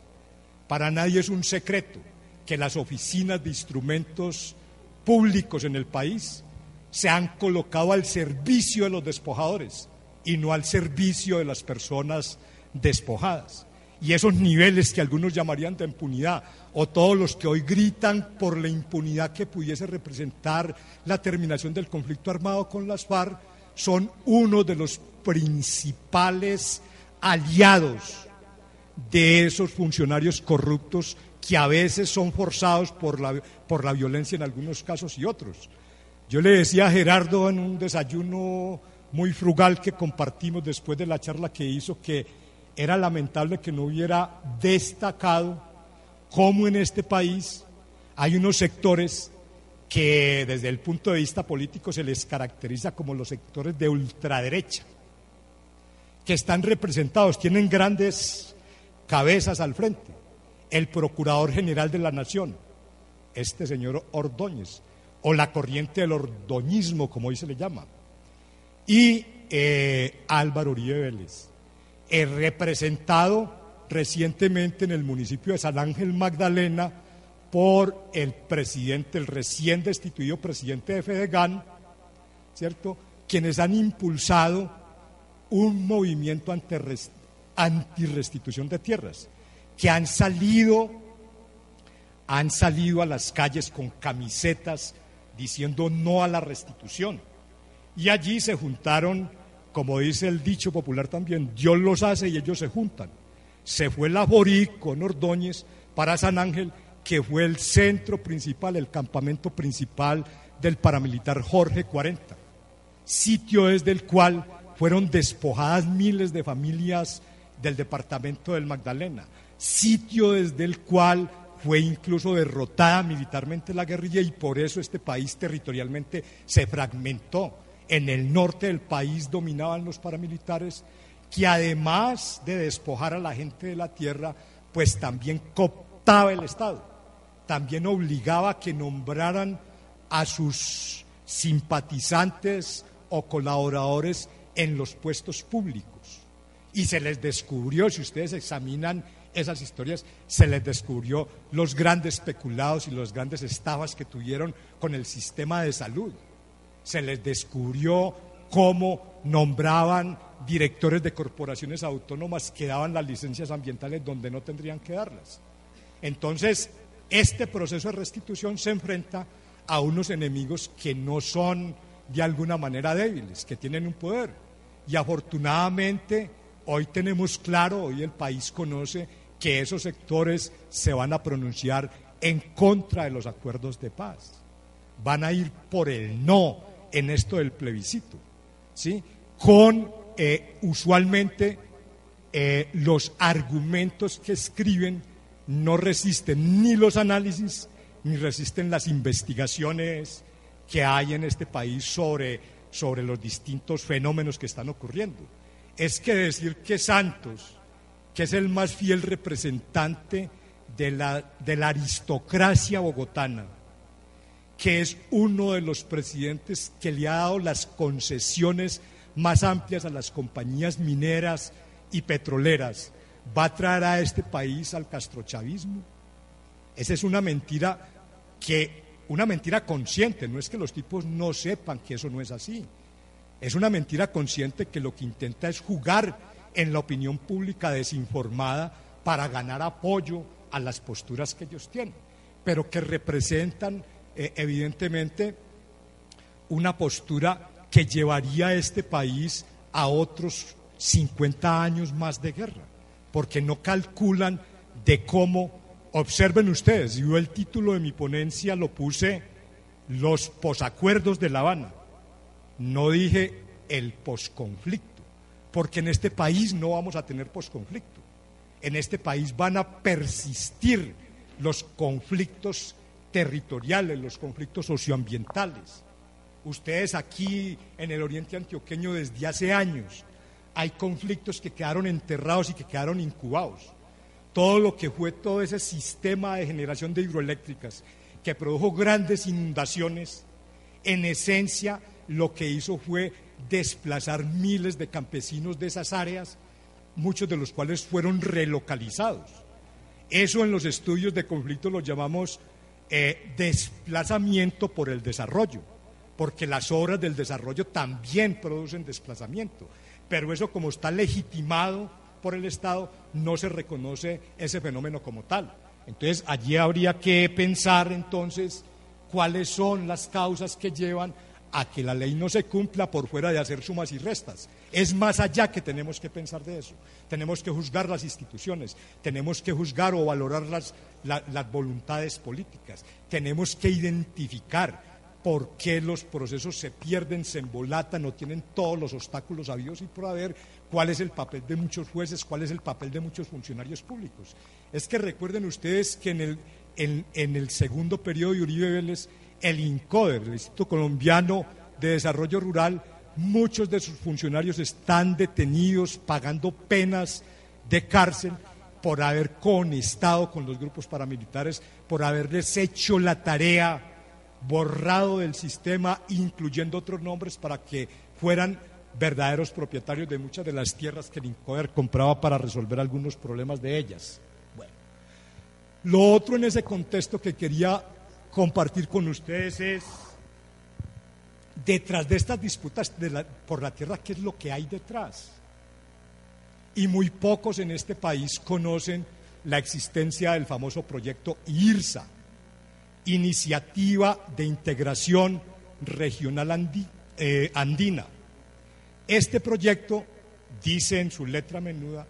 Para nadie es un secreto que las oficinas de instrumentos públicos en el país se han colocado al servicio de los despojadores y no al servicio de las personas despojadas y esos niveles que algunos llamarían de impunidad, o todos los que hoy gritan por la impunidad que pudiese representar la terminación del conflicto armado con las FARC, son uno de los principales aliados de esos funcionarios corruptos que a veces son forzados por la, por la violencia en algunos casos y otros. Yo le decía a Gerardo en un desayuno muy frugal que compartimos después de la charla que hizo que era lamentable que no hubiera destacado cómo en este país hay unos sectores que desde el punto de vista político se les caracteriza como los sectores de ultraderecha, que están representados, tienen grandes cabezas al frente. El Procurador General de la Nación, este señor Ordóñez, o la corriente del ordoñismo, como hoy se le llama, y eh, Álvaro Uribe Vélez representado recientemente en el municipio de San Ángel Magdalena por el presidente, el recién destituido presidente de Fedegan, ¿cierto? Quienes han impulsado un movimiento anti-restitución de tierras, que han salido, han salido a las calles con camisetas diciendo no a la restitución. Y allí se juntaron como dice el dicho popular también, Dios los hace y ellos se juntan. Se fue la Borí con Ordóñez para San Ángel, que fue el centro principal, el campamento principal del paramilitar Jorge 40, sitio desde el cual fueron despojadas miles de familias del departamento del Magdalena, sitio desde el cual fue incluso derrotada militarmente la guerrilla y por eso este país territorialmente se fragmentó. En el norte del país dominaban los paramilitares, que además de despojar a la gente de la tierra, pues también cooptaba el Estado, también obligaba a que nombraran a sus simpatizantes o colaboradores en los puestos públicos. Y se les descubrió, si ustedes examinan esas historias, se les descubrió los grandes especulados y los grandes estafas que tuvieron con el sistema de salud se les descubrió cómo nombraban directores de corporaciones autónomas que daban las licencias ambientales donde no tendrían que darlas. Entonces, este proceso de restitución se enfrenta a unos enemigos que no son de alguna manera débiles, que tienen un poder. Y afortunadamente, hoy tenemos claro, hoy el país conoce que esos sectores se van a pronunciar en contra de los acuerdos de paz. Van a ir por el no en esto del plebiscito, ¿sí? con eh, usualmente eh, los argumentos que escriben no resisten ni los análisis ni resisten las investigaciones que hay en este país sobre, sobre los distintos fenómenos que están ocurriendo. Es que decir que Santos, que es el más fiel representante de la, de la aristocracia bogotana, que es uno de los presidentes que le ha dado las concesiones más amplias a las compañías mineras y petroleras, va a traer a este país al castrochavismo. Esa es una mentira que, una mentira consciente, no es que los tipos no sepan que eso no es así. Es una mentira consciente que lo que intenta es jugar en la opinión pública desinformada para ganar apoyo a las posturas que ellos tienen, pero que representan eh, evidentemente una postura que llevaría a este país a otros 50 años más de guerra, porque no calculan de cómo, observen ustedes, yo el título de mi ponencia lo puse los posacuerdos de La Habana, no dije el posconflicto, porque en este país no vamos a tener posconflicto, en este país van a persistir los conflictos territoriales, los conflictos socioambientales. Ustedes aquí en el oriente antioqueño desde hace años hay conflictos que quedaron enterrados y que quedaron incubados. Todo lo que fue todo ese sistema de generación de hidroeléctricas que produjo grandes inundaciones, en esencia lo que hizo fue desplazar miles de campesinos de esas áreas, muchos de los cuales fueron relocalizados. Eso en los estudios de conflicto lo llamamos eh, desplazamiento por el desarrollo, porque las obras del desarrollo también producen desplazamiento, pero eso como está legitimado por el Estado, no se reconoce ese fenómeno como tal. Entonces, allí habría que pensar entonces cuáles son las causas que llevan a que la ley no se cumpla por fuera de hacer sumas y restas. Es más allá que tenemos que pensar de eso. Tenemos que juzgar las instituciones, tenemos que juzgar o valorar las, las voluntades políticas, tenemos que identificar por qué los procesos se pierden, se embolatan, no tienen todos los obstáculos habidos y por haber, cuál es el papel de muchos jueces, cuál es el papel de muchos funcionarios públicos. Es que recuerden ustedes que en el, en, el segundo periodo de Uribe Vélez, el INCODER, el Instituto Colombiano de Desarrollo Rural, muchos de sus funcionarios están detenidos pagando penas de cárcel por haber conestado con los grupos paramilitares, por haberles hecho la tarea, borrado del sistema, incluyendo otros nombres para que fueran verdaderos propietarios de muchas de las tierras que el INCODER compraba para resolver algunos problemas de ellas. Bueno, lo otro en ese contexto que quería compartir con ustedes es, detrás de estas disputas por la tierra, ¿qué es lo que hay detrás? Y muy pocos en este país conocen la existencia del famoso proyecto IRSA, Iniciativa de Integración Regional eh, Andina. Este proyecto, dice en su letra menuda,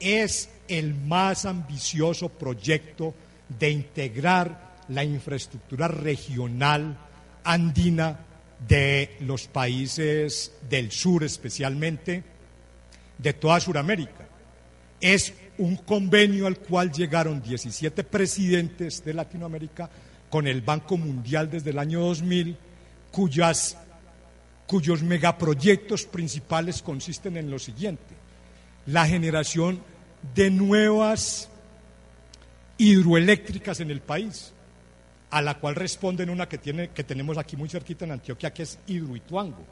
es el más ambicioso proyecto de integrar la infraestructura regional andina de los países del sur especialmente, de toda Sudamérica. Es un convenio al cual llegaron 17 presidentes de Latinoamérica con el Banco Mundial desde el año 2000, cuyas, cuyos megaproyectos principales consisten en lo siguiente, la generación de nuevas hidroeléctricas en el país, a la cual responden una que, tiene, que tenemos aquí muy cerquita en Antioquia, que es Hidroituango.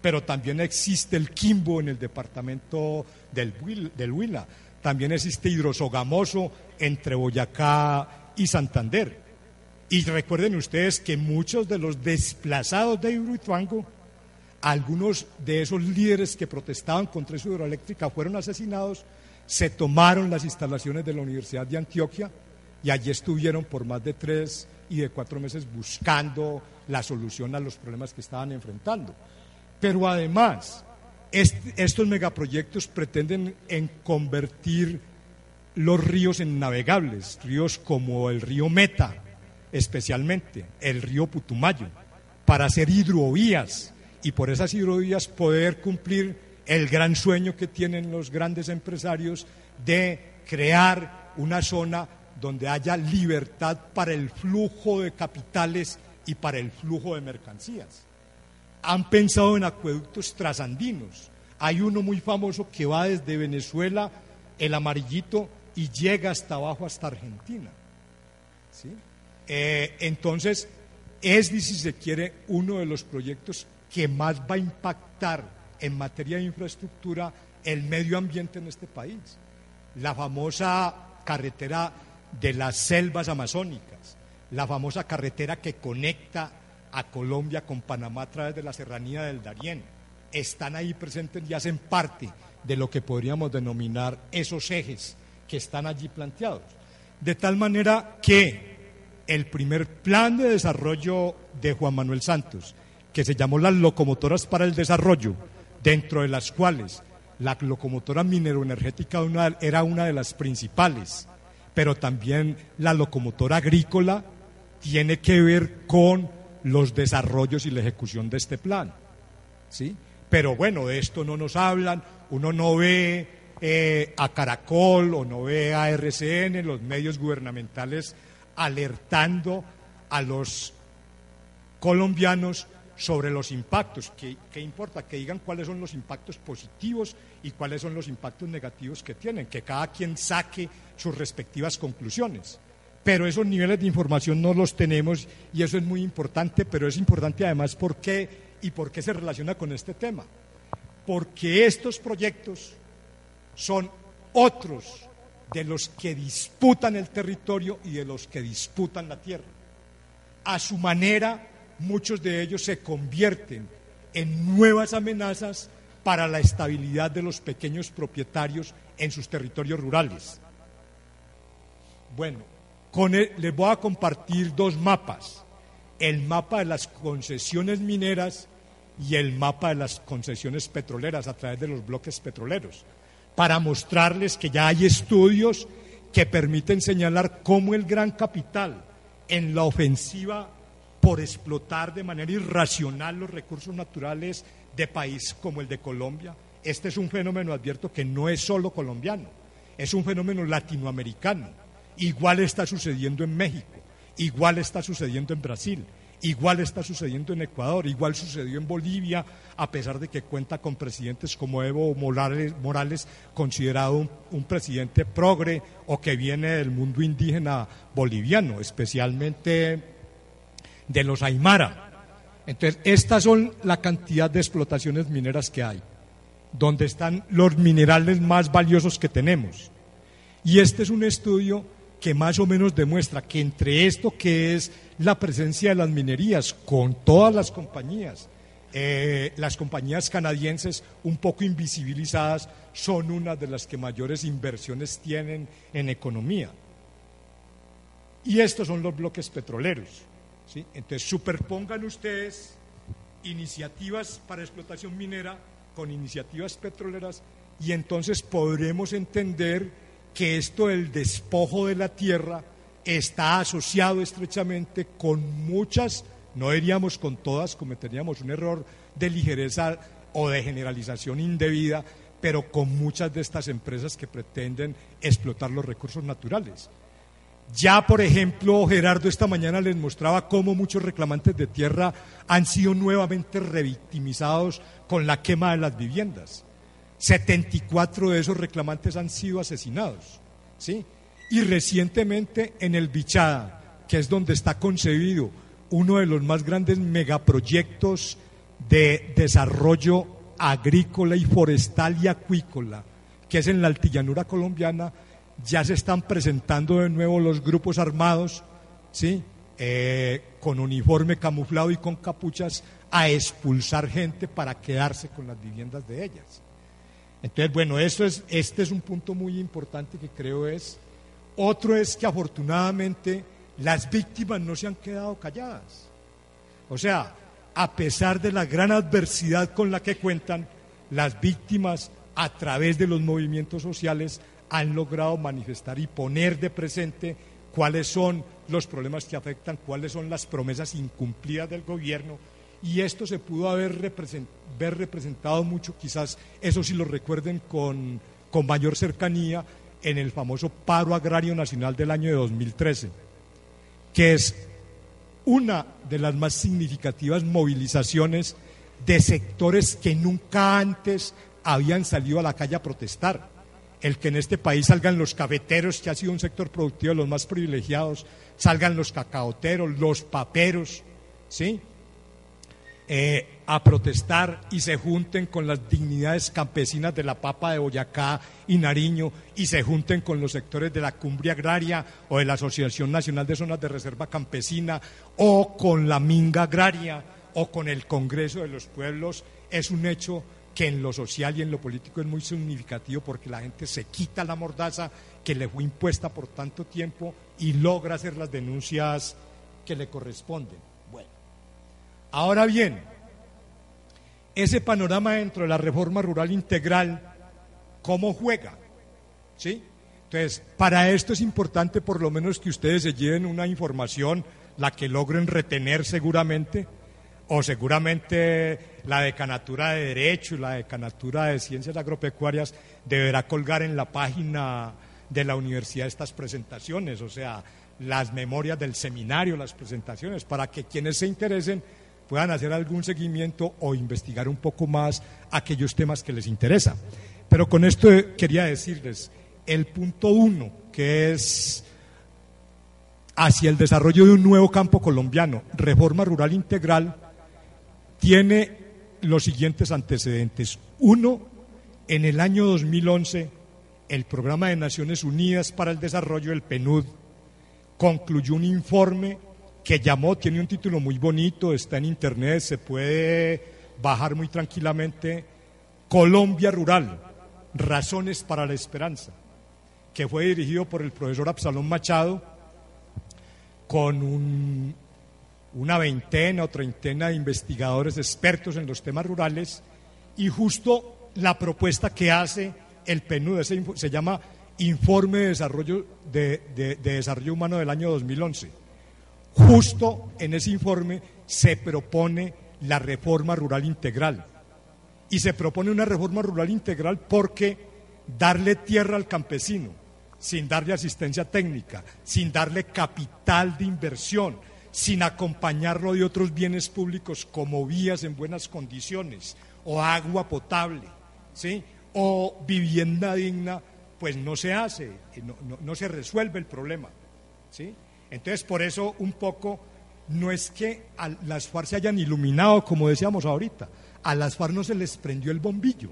Pero también existe el Quimbo en el departamento del, del Huila. También existe Hidrosogamoso entre Boyacá y Santander. Y recuerden ustedes que muchos de los desplazados de Hidroituango, algunos de esos líderes que protestaban contra esa hidroeléctrica fueron asesinados, se tomaron las instalaciones de la Universidad de Antioquia y allí estuvieron por más de tres y de cuatro meses buscando la solución a los problemas que estaban enfrentando. Pero además, estos megaproyectos pretenden en convertir los ríos en navegables, ríos como el río Meta, especialmente el río Putumayo, para hacer hidrovías y por esas hidrovías poder cumplir el gran sueño que tienen los grandes empresarios de crear una zona donde haya libertad para el flujo de capitales y para el flujo de mercancías. Han pensado en acueductos trasandinos. Hay uno muy famoso que va desde Venezuela, el amarillito, y llega hasta abajo, hasta Argentina. Eh, entonces, es, si se quiere, uno de los proyectos que más va a impactar en materia de infraestructura el medio ambiente en este país. La famosa carretera de las selvas amazónicas, la famosa carretera que conecta a Colombia con Panamá a través de la serranía del Darién, están ahí presentes y hacen parte de lo que podríamos denominar esos ejes que están allí planteados. De tal manera que el primer plan de desarrollo de Juan Manuel Santos, que se llamó las locomotoras para el desarrollo, dentro de las cuales la locomotora mineroenergética era una de las principales, pero también la locomotora agrícola tiene que ver con los desarrollos y la ejecución de este plan. ¿sí? Pero bueno, de esto no nos hablan, uno no ve eh, a Caracol o no ve a RCN, los medios gubernamentales alertando a los colombianos sobre los impactos. ¿Qué, ¿Qué, importa? Que digan cuáles son los impactos positivos y cuáles son los impactos negativos que tienen, que cada quien saque sus respectivas conclusiones. Pero esos niveles de información no los tenemos y eso es muy importante, pero es importante además por qué y por qué se relaciona con este tema. Porque estos proyectos son otros de los que disputan el territorio y de los que disputan la tierra. A su manera, muchos de ellos se convierten en nuevas amenazas para la estabilidad de los pequeños propietarios en sus territorios rurales. Bueno, con les voy a compartir dos mapas, el mapa de las concesiones mineras y el mapa de las concesiones petroleras a través de los bloques petroleros para mostrarles que ya hay estudios que permiten señalar cómo el gran capital en la ofensiva por explotar de manera irracional los recursos naturales de país como el de Colombia, este es un fenómeno, advierto, que no es solo colombiano, es un fenómeno latinoamericano. Igual está sucediendo en México, igual está sucediendo en Brasil, Igual está sucediendo en Ecuador, igual sucedió en Bolivia, a pesar de que cuenta con presidentes como Evo Morales, Morales considerado un, presidente progre o que viene del mundo indígena boliviano, especialmente de los Aymara. Entonces, estas son la cantidad de explotaciones mineras que hay, donde están los minerales más valiosos que tenemos. Y este es un estudio que más o menos demuestra que entre esto que es la presencia de las minerías con todas las compañías, eh, las compañías canadienses un poco invisibilizadas son una de las que mayores inversiones tienen en economía. Y estos son los bloques petroleros. Entonces, superpongan ustedes iniciativas para explotación minera con iniciativas petroleras y entonces podremos entender que esto del despojo de la tierra está asociado estrechamente con muchas, no diríamos con todas, cometeríamos un error de ligereza o de generalización indebida, pero con muchas de estas empresas que pretenden explotar los recursos naturales. Ya, por ejemplo, Gerardo esta mañana les mostraba cómo muchos reclamantes de tierra han sido nuevamente revictimizados con la quema de las viviendas. 74 de esos reclamantes han sido asesinados. ¿sí? Y recientemente en el Bichada, que es donde está concebido uno de los más grandes megaproyectos de desarrollo agrícola y forestal y acuícola, que es en la altillanura colombiana, ya se están presentando de nuevo los grupos armados, ¿sí? Eh, con uniforme camuflado y con capuchas, a expulsar gente para quedarse con las viviendas de ellas. Entonces, bueno, esto es, este es un punto muy importante que creo es. Otro es que afortunadamente las víctimas no se han quedado calladas. O sea, a pesar de la gran adversidad con la que cuentan, las víctimas a través de los movimientos sociales han logrado manifestar y poner de presente cuáles son los problemas que afectan, cuáles son las promesas incumplidas del gobierno y esto se pudo haber representado mucho, quizás eso sí lo recuerden con, con mayor cercanía, en el famoso paro agrario nacional del año de 2013, que es una de las más significativas movilizaciones de sectores que nunca antes habían salido a la calle a protestar. El que en este país salgan los cafeteros, que ha sido un sector productivo de los más privilegiados, salgan los cacaoteros, los paperos, ¿sí? Eh, a protestar y se junten con las dignidades campesinas de la papa de Boyacá y Nariño y se junten con los sectores de la Cumbria Agraria o de la Asociación Nacional de Zonas de Reserva Campesina o con la Minga Agraria o con el Congreso de los Pueblos es un hecho que en lo social y en lo político es muy significativo porque la gente se quita la mordaza que le fue impuesta por tanto tiempo y logra hacer las denuncias que le corresponden. Ahora bien, ese panorama dentro de la reforma rural integral, ¿cómo juega? ¿Sí? Entonces, para esto es importante por lo menos que ustedes se lleven una información, la que logren retener seguramente, o seguramente la decanatura de Derecho y la decanatura de Ciencias Agropecuarias deberá colgar en la página de la universidad estas presentaciones, o sea, las memorias del seminario, las presentaciones, para que quienes se interesen puedan hacer algún seguimiento o investigar un poco más aquellos temas que les interesan. Pero con esto quería decirles, el punto uno, que es hacia el desarrollo de un nuevo campo colombiano, reforma rural integral, tiene los siguientes antecedentes. Uno, en el año 2011, el Programa de Naciones Unidas para el Desarrollo, el PNUD, concluyó un informe que llamó, tiene un título muy bonito, está en internet, se puede bajar muy tranquilamente, Colombia Rural, Razones para la Esperanza, que fue dirigido por el profesor Absalón Machado con una veintena o treintena de investigadores expertos en los temas rurales y justo la propuesta que hace el PNUD se llama Informe de Desarrollo, de Desarrollo Humano del año 2011 Justo en ese informe se propone la reforma rural integral. Y se propone una reforma rural integral porque darle tierra al campesino, sin darle asistencia técnica, sin darle capital de inversión, sin acompañarlo de otros bienes públicos como vías en buenas condiciones o agua potable, ¿sí? o vivienda digna, pues no se hace, no, no se resuelve el problema. ¿sí? Entonces, por eso un poco no es que a las FARC se hayan iluminado, como decíamos ahorita, a las FARC no se les prendió el bombillo,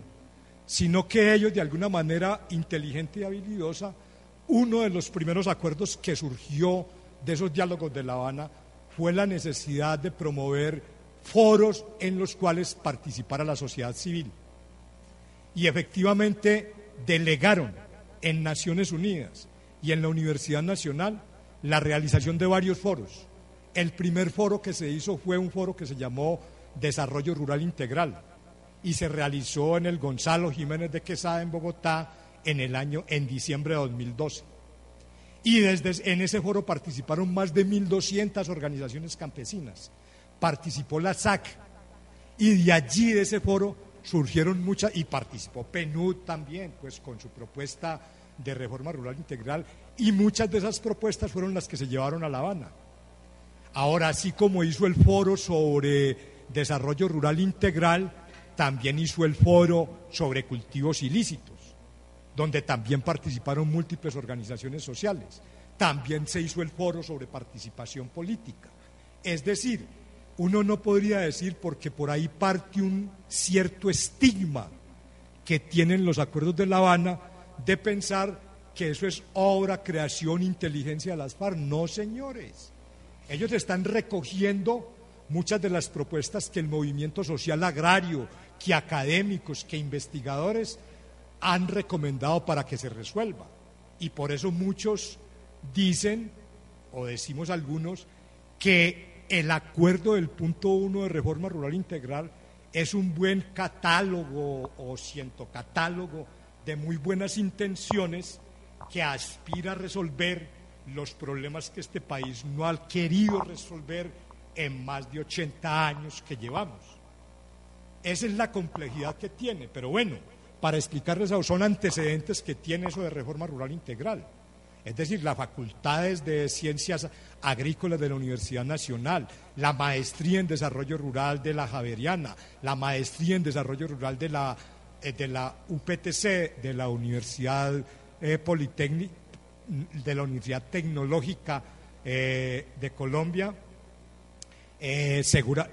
sino que ellos de alguna manera inteligente y habilidosa, uno de los primeros acuerdos que surgió de esos diálogos de La Habana fue la necesidad de promover foros en los cuales participara la sociedad civil. Y efectivamente delegaron en Naciones Unidas y en la Universidad Nacional la realización de varios foros. El primer foro que se hizo fue un foro que se llamó Desarrollo Rural Integral y se realizó en el Gonzalo Jiménez de Quesada en Bogotá en el año en diciembre de 2012. Y desde en ese foro participaron más de 1200 organizaciones campesinas. Participó la SAC y de allí de ese foro surgieron muchas y participó PNUD también, pues con su propuesta de reforma rural integral y muchas de esas propuestas fueron las que se llevaron a La Habana. Ahora, así como hizo el foro sobre desarrollo rural integral, también hizo el foro sobre cultivos ilícitos, donde también participaron múltiples organizaciones sociales. También se hizo el foro sobre participación política. Es decir, uno no podría decir, porque por ahí parte un cierto estigma que tienen los acuerdos de La Habana, de pensar que eso es obra, creación, inteligencia de las FARC. No, señores. Ellos están recogiendo muchas de las propuestas que el movimiento social agrario, que académicos, que investigadores han recomendado para que se resuelva. Y por eso muchos dicen, o decimos algunos, que el acuerdo del punto uno de reforma rural integral es un buen catálogo o ciento catálogo de muy buenas intenciones que aspira a resolver los problemas que este país no ha querido resolver en más de 80 años que llevamos. Esa es la complejidad que tiene, pero bueno, para explicarles eso, son antecedentes que tiene eso de reforma rural integral. Es decir, las facultades de ciencias agrícolas de la Universidad Nacional, la maestría en desarrollo rural de la Javeriana, la maestría en desarrollo rural de la eh, de la UPTC, de la Universidad eh, Politécnica, de la Universidad Tecnológica eh, de Colombia, segura,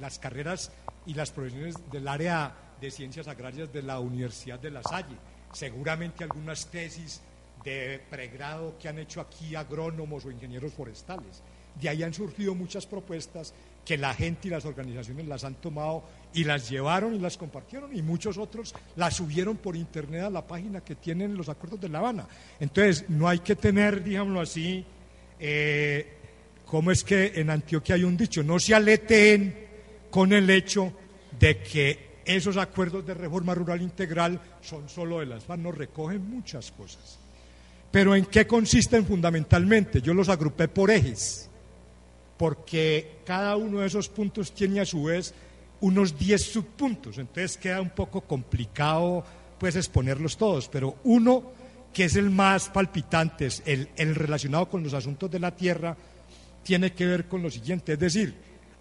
las carreras y las profesiones del área de ciencias agrarias de la Universidad de La Salle, seguramente algunas tesis de pregrado que han hecho aquí agrónomos o ingenieros forestales. De ahí han surgido muchas propuestas que la gente y las organizaciones las han tomado y las llevaron y las compartieron y muchos otros las subieron por internet a la página que tienen los acuerdos de La Habana. Entonces, no hay que tener, digámoslo así, eh, ¿cómo es que en Antioquia hay un dicho? No se aleteen con el hecho de que esos acuerdos de reforma rural integral son solo de las FARC, no recogen muchas cosas. Pero ¿en qué consisten fundamentalmente? Yo los agrupé por ejes porque cada uno de esos puntos tiene a su vez unos 10 subpuntos, entonces queda un poco complicado pues exponerlos todos, pero uno que es el más palpitante, el, el relacionado con los asuntos de la tierra, tiene que ver con lo siguiente, es decir,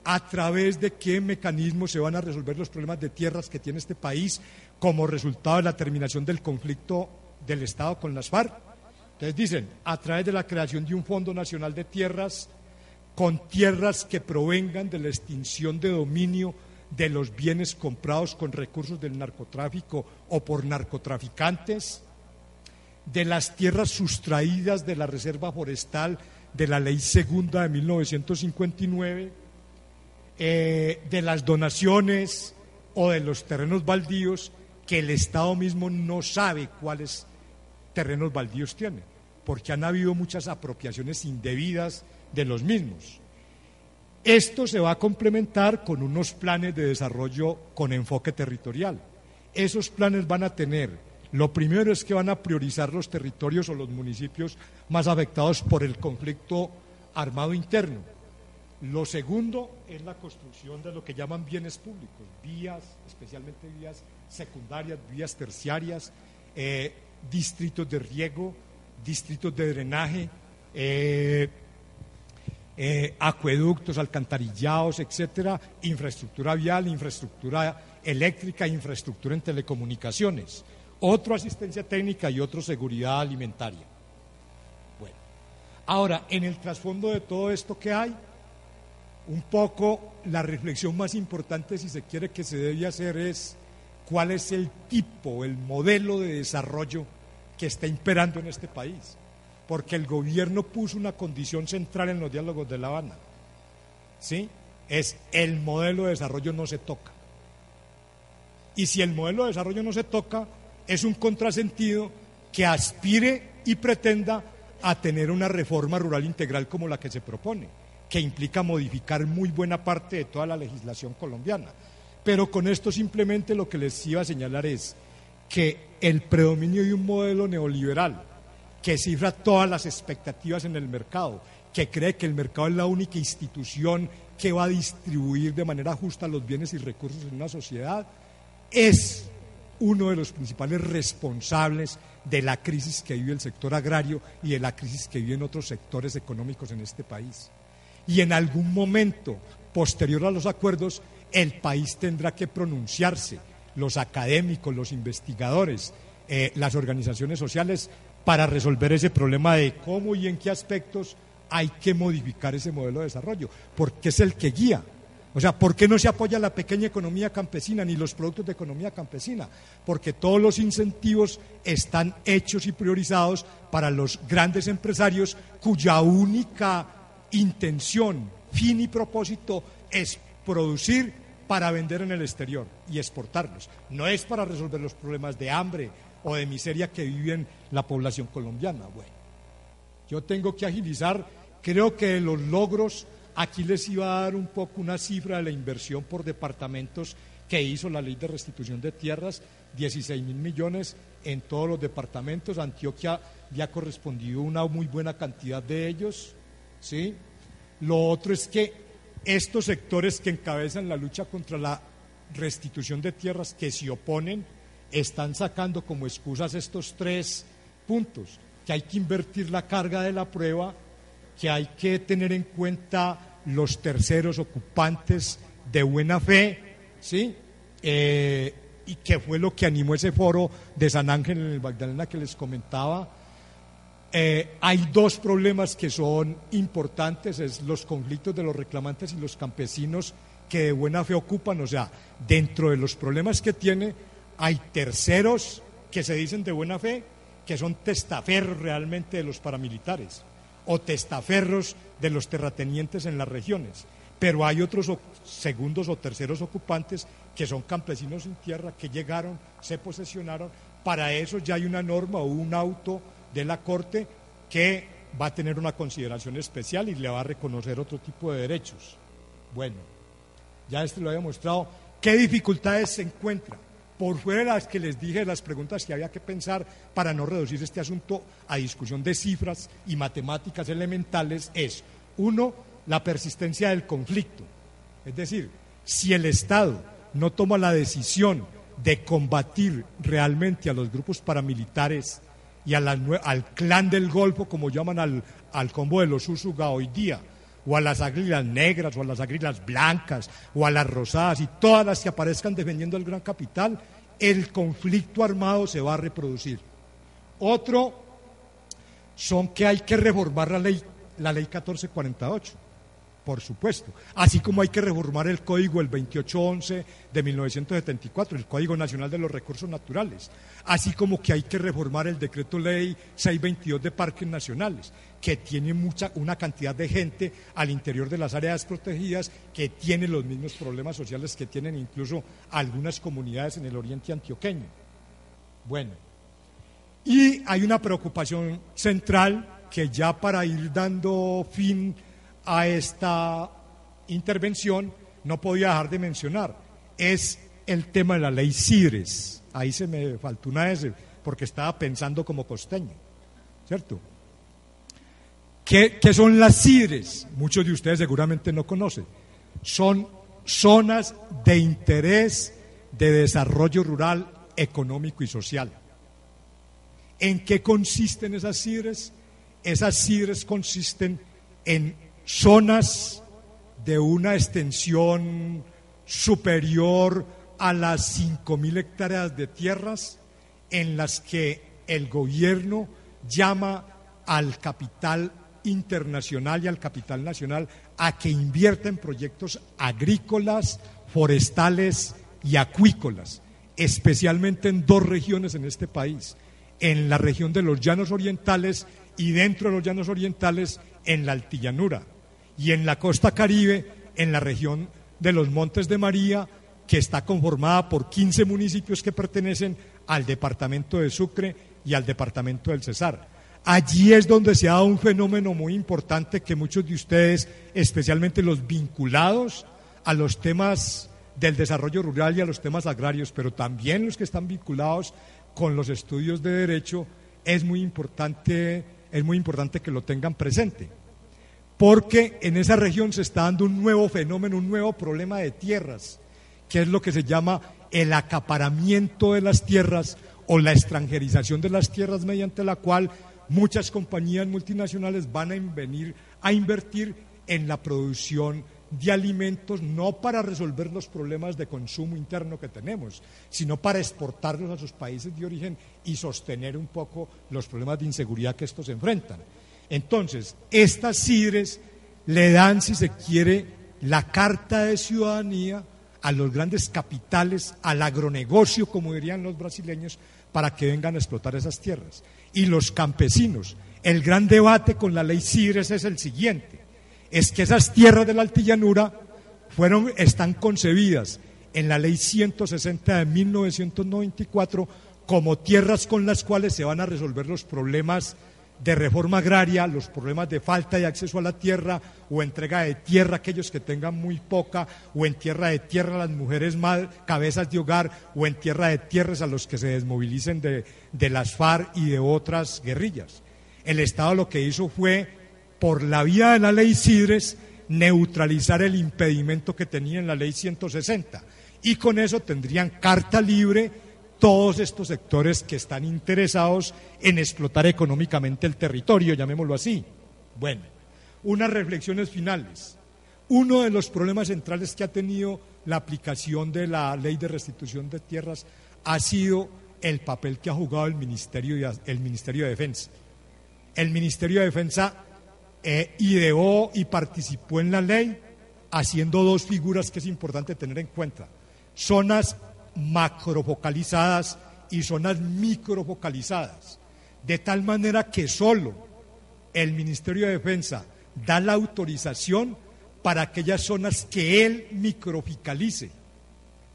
a través de qué mecanismos se van a resolver los problemas de tierras que tiene este país como resultado de la terminación del conflicto del Estado con las FARC. Entonces dicen, a través de la creación de un Fondo Nacional de Tierras con tierras que provengan de la extinción de dominio de los bienes comprados con recursos del narcotráfico o por narcotraficantes, de las tierras sustraídas de la Reserva Forestal de la Ley Segunda de 1959, eh, de las donaciones o de los terrenos baldíos que el Estado mismo no sabe cuáles terrenos baldíos tiene, porque han habido muchas apropiaciones indebidas de los mismos. Esto se va a complementar con unos planes de desarrollo con enfoque territorial. Esos planes van a tener, lo primero es que van a priorizar los territorios o los municipios más afectados por el conflicto armado interno. Lo segundo es la construcción de lo que llaman bienes públicos, vías, especialmente vías secundarias, vías terciarias, eh, distritos de riego, distritos de drenaje, eh, eh, acueductos, alcantarillados, etcétera, infraestructura vial, infraestructura eléctrica, infraestructura en telecomunicaciones, otro asistencia técnica y otro seguridad alimentaria. Bueno, ahora, en el trasfondo de todo esto que hay, un poco la reflexión más importante, si se quiere, que se debe hacer es cuál es el tipo, el modelo de desarrollo que está imperando en este país porque el gobierno puso una condición central en los diálogos de La Habana. ¿Sí? Es el modelo de desarrollo no se toca. Y si el modelo de desarrollo no se toca, es un contrasentido que aspire y pretenda a tener una reforma rural integral como la que se propone, que implica modificar muy buena parte de toda la legislación colombiana. Pero con esto simplemente lo que les iba a señalar es que el predominio de un modelo neoliberal que cifra todas las expectativas en el mercado, que cree que el mercado es la única institución que va a distribuir de manera justa los bienes y recursos en una sociedad, es uno de los principales responsables de la crisis que vive el sector agrario y de la crisis que viven otros sectores económicos en este país. Y en algún momento posterior a los acuerdos, el país tendrá que pronunciarse, los académicos, los investigadores, eh, las organizaciones sociales, para resolver ese problema de cómo y en qué aspectos hay que modificar ese modelo de desarrollo, porque es el que guía. O sea, ¿por qué no se apoya la pequeña economía campesina ni los productos de economía campesina? Porque todos los incentivos están hechos y priorizados para los grandes empresarios cuya única intención, fin y propósito es producir para vender en el exterior y exportarlos. No es para resolver los problemas de hambre, o de miseria que vive la población colombiana. Bueno, yo tengo que agilizar, creo que los logros, aquí les iba a dar un poco una cifra de la inversión por departamentos que hizo la ley de restitución de tierras, 16 mil millones en todos los departamentos, Antioquia ya ha correspondido una muy buena cantidad de ellos, ¿sí? Lo otro es que estos sectores que encabezan la lucha contra la restitución de tierras, que se oponen, están sacando como excusas estos tres puntos, que hay que invertir la carga de la prueba, que hay que tener en cuenta los terceros ocupantes de buena fe, ¿sí? Eh, y que fue lo que animó ese foro de San Ángel en el Magdalena que les comentaba, eh, hay dos problemas que son importantes, es los conflictos de los reclamantes y los campesinos que de buena fe ocupan, o sea, dentro de los problemas que tiene, hay terceros que se dicen de buena fe, que son testaferros realmente de los paramilitares o testaferros de los terratenientes en las regiones. Pero hay otros segundos o terceros ocupantes que son campesinos sin tierra, que llegaron, se posesionaron. Para eso ya hay una norma o un auto de la Corte que va a tener una consideración especial y le va a reconocer otro tipo de derechos. Bueno, ya este lo había mostrado. ¿Qué dificultades se encuentra? Por fuera de las que les dije, las preguntas que había que pensar para no reducir este asunto a discusión de cifras y matemáticas elementales es, uno, la persistencia del conflicto. Es decir, si el Estado no toma la decisión de combatir realmente a los grupos paramilitares y al clan del Golfo, como llaman al, al combo de los Usuga hoy día, o a las águilas negras, o a las águilas blancas, o a las rosadas, y todas las que aparezcan defendiendo el gran capital, el conflicto armado se va a reproducir. Otro son que hay que reformar la ley, la ley 1448 por supuesto. Así como hay que reformar el código el 2811 de 1974, el Código Nacional de los Recursos Naturales. Así como que hay que reformar el decreto ley 622 de parques nacionales, que tiene mucha, una cantidad de gente al interior de las áreas protegidas que tiene los mismos problemas sociales que tienen incluso algunas comunidades en el oriente antioqueño. Bueno, y hay una preocupación central que ya para ir dando fin a esta intervención no podía dejar de mencionar, es el tema de la ley CIDRES. Ahí se me faltó una S porque estaba pensando como costeño, ¿cierto? ¿Qué, ¿Qué, son las CIDRES? Muchos de ustedes seguramente no conocen. Son zonas de interés de desarrollo rural, económico y social. ¿En qué consisten esas CIDRES? Esas CIDRES consisten en zonas de una extensión superior a las 5.000 hectáreas de tierras en las que el gobierno llama al capital internacional y al capital nacional a que invierta en proyectos agrícolas, forestales y acuícolas, especialmente en dos regiones en este país, en la región de los llanos orientales y dentro de los llanos orientales en la altillanura y en la costa caribe, en la región de los Montes de María, que está conformada por 15 municipios que pertenecen al departamento de Sucre y al departamento del Cesar. Allí es donde se ha dado un fenómeno muy importante que muchos de ustedes, especialmente los vinculados a los temas del desarrollo rural y a los temas agrarios, pero también los que están vinculados con los estudios de derecho, es muy importante, es muy importante que lo tengan presente porque en esa región se está dando un nuevo fenómeno, un nuevo problema de tierras, que es lo que se llama el acaparamiento de las tierras o la extranjerización de las tierras mediante la cual muchas compañías multinacionales van a venir a invertir en la producción de alimentos no para resolver los problemas de consumo interno que tenemos, sino para exportarlos a sus países de origen y sostener un poco los problemas de inseguridad que estos enfrentan. Entonces, estas CIDRES le dan, si se quiere, la carta de ciudadanía a los grandes capitales, al agronegocio, como dirían los brasileños, para que vengan a explotar esas tierras. Y los campesinos, el gran debate con la ley CIDRES es el siguiente, es que esas tierras de la altillanura fueron, están concebidas en la ley 160 de 1994 como tierras con las cuales se van a resolver los problemas de reforma agraria, los problemas de falta de acceso a la tierra o entrega de tierra a aquellos que tengan muy poca, o en tierra de tierra a las mujeres cabezas de hogar, o en tierra de tierras a los que se desmovilicen de, de las FARC y de otras guerrillas. El Estado lo que hizo fue, por la vía de la ley Sidres, neutralizar el impedimento que tenía en la ley 160 y con eso tendrían carta libre todos estos sectores que están interesados en explotar económicamente el territorio, llamémoslo así. Bueno, unas reflexiones finales. Uno de los problemas centrales que ha tenido la aplicación de la ley de restitución de tierras ha sido el papel que ha jugado el Ministerio de, Defensa. El Ministerio de Defensa eh, ideó y participó en la ley haciendo dos figuras que es importante tener en cuenta. Zonas macrofocalizadas y zonas microfocalizadas. De tal manera que solo el Ministerio de Defensa da la autorización para aquellas zonas que él microficalice,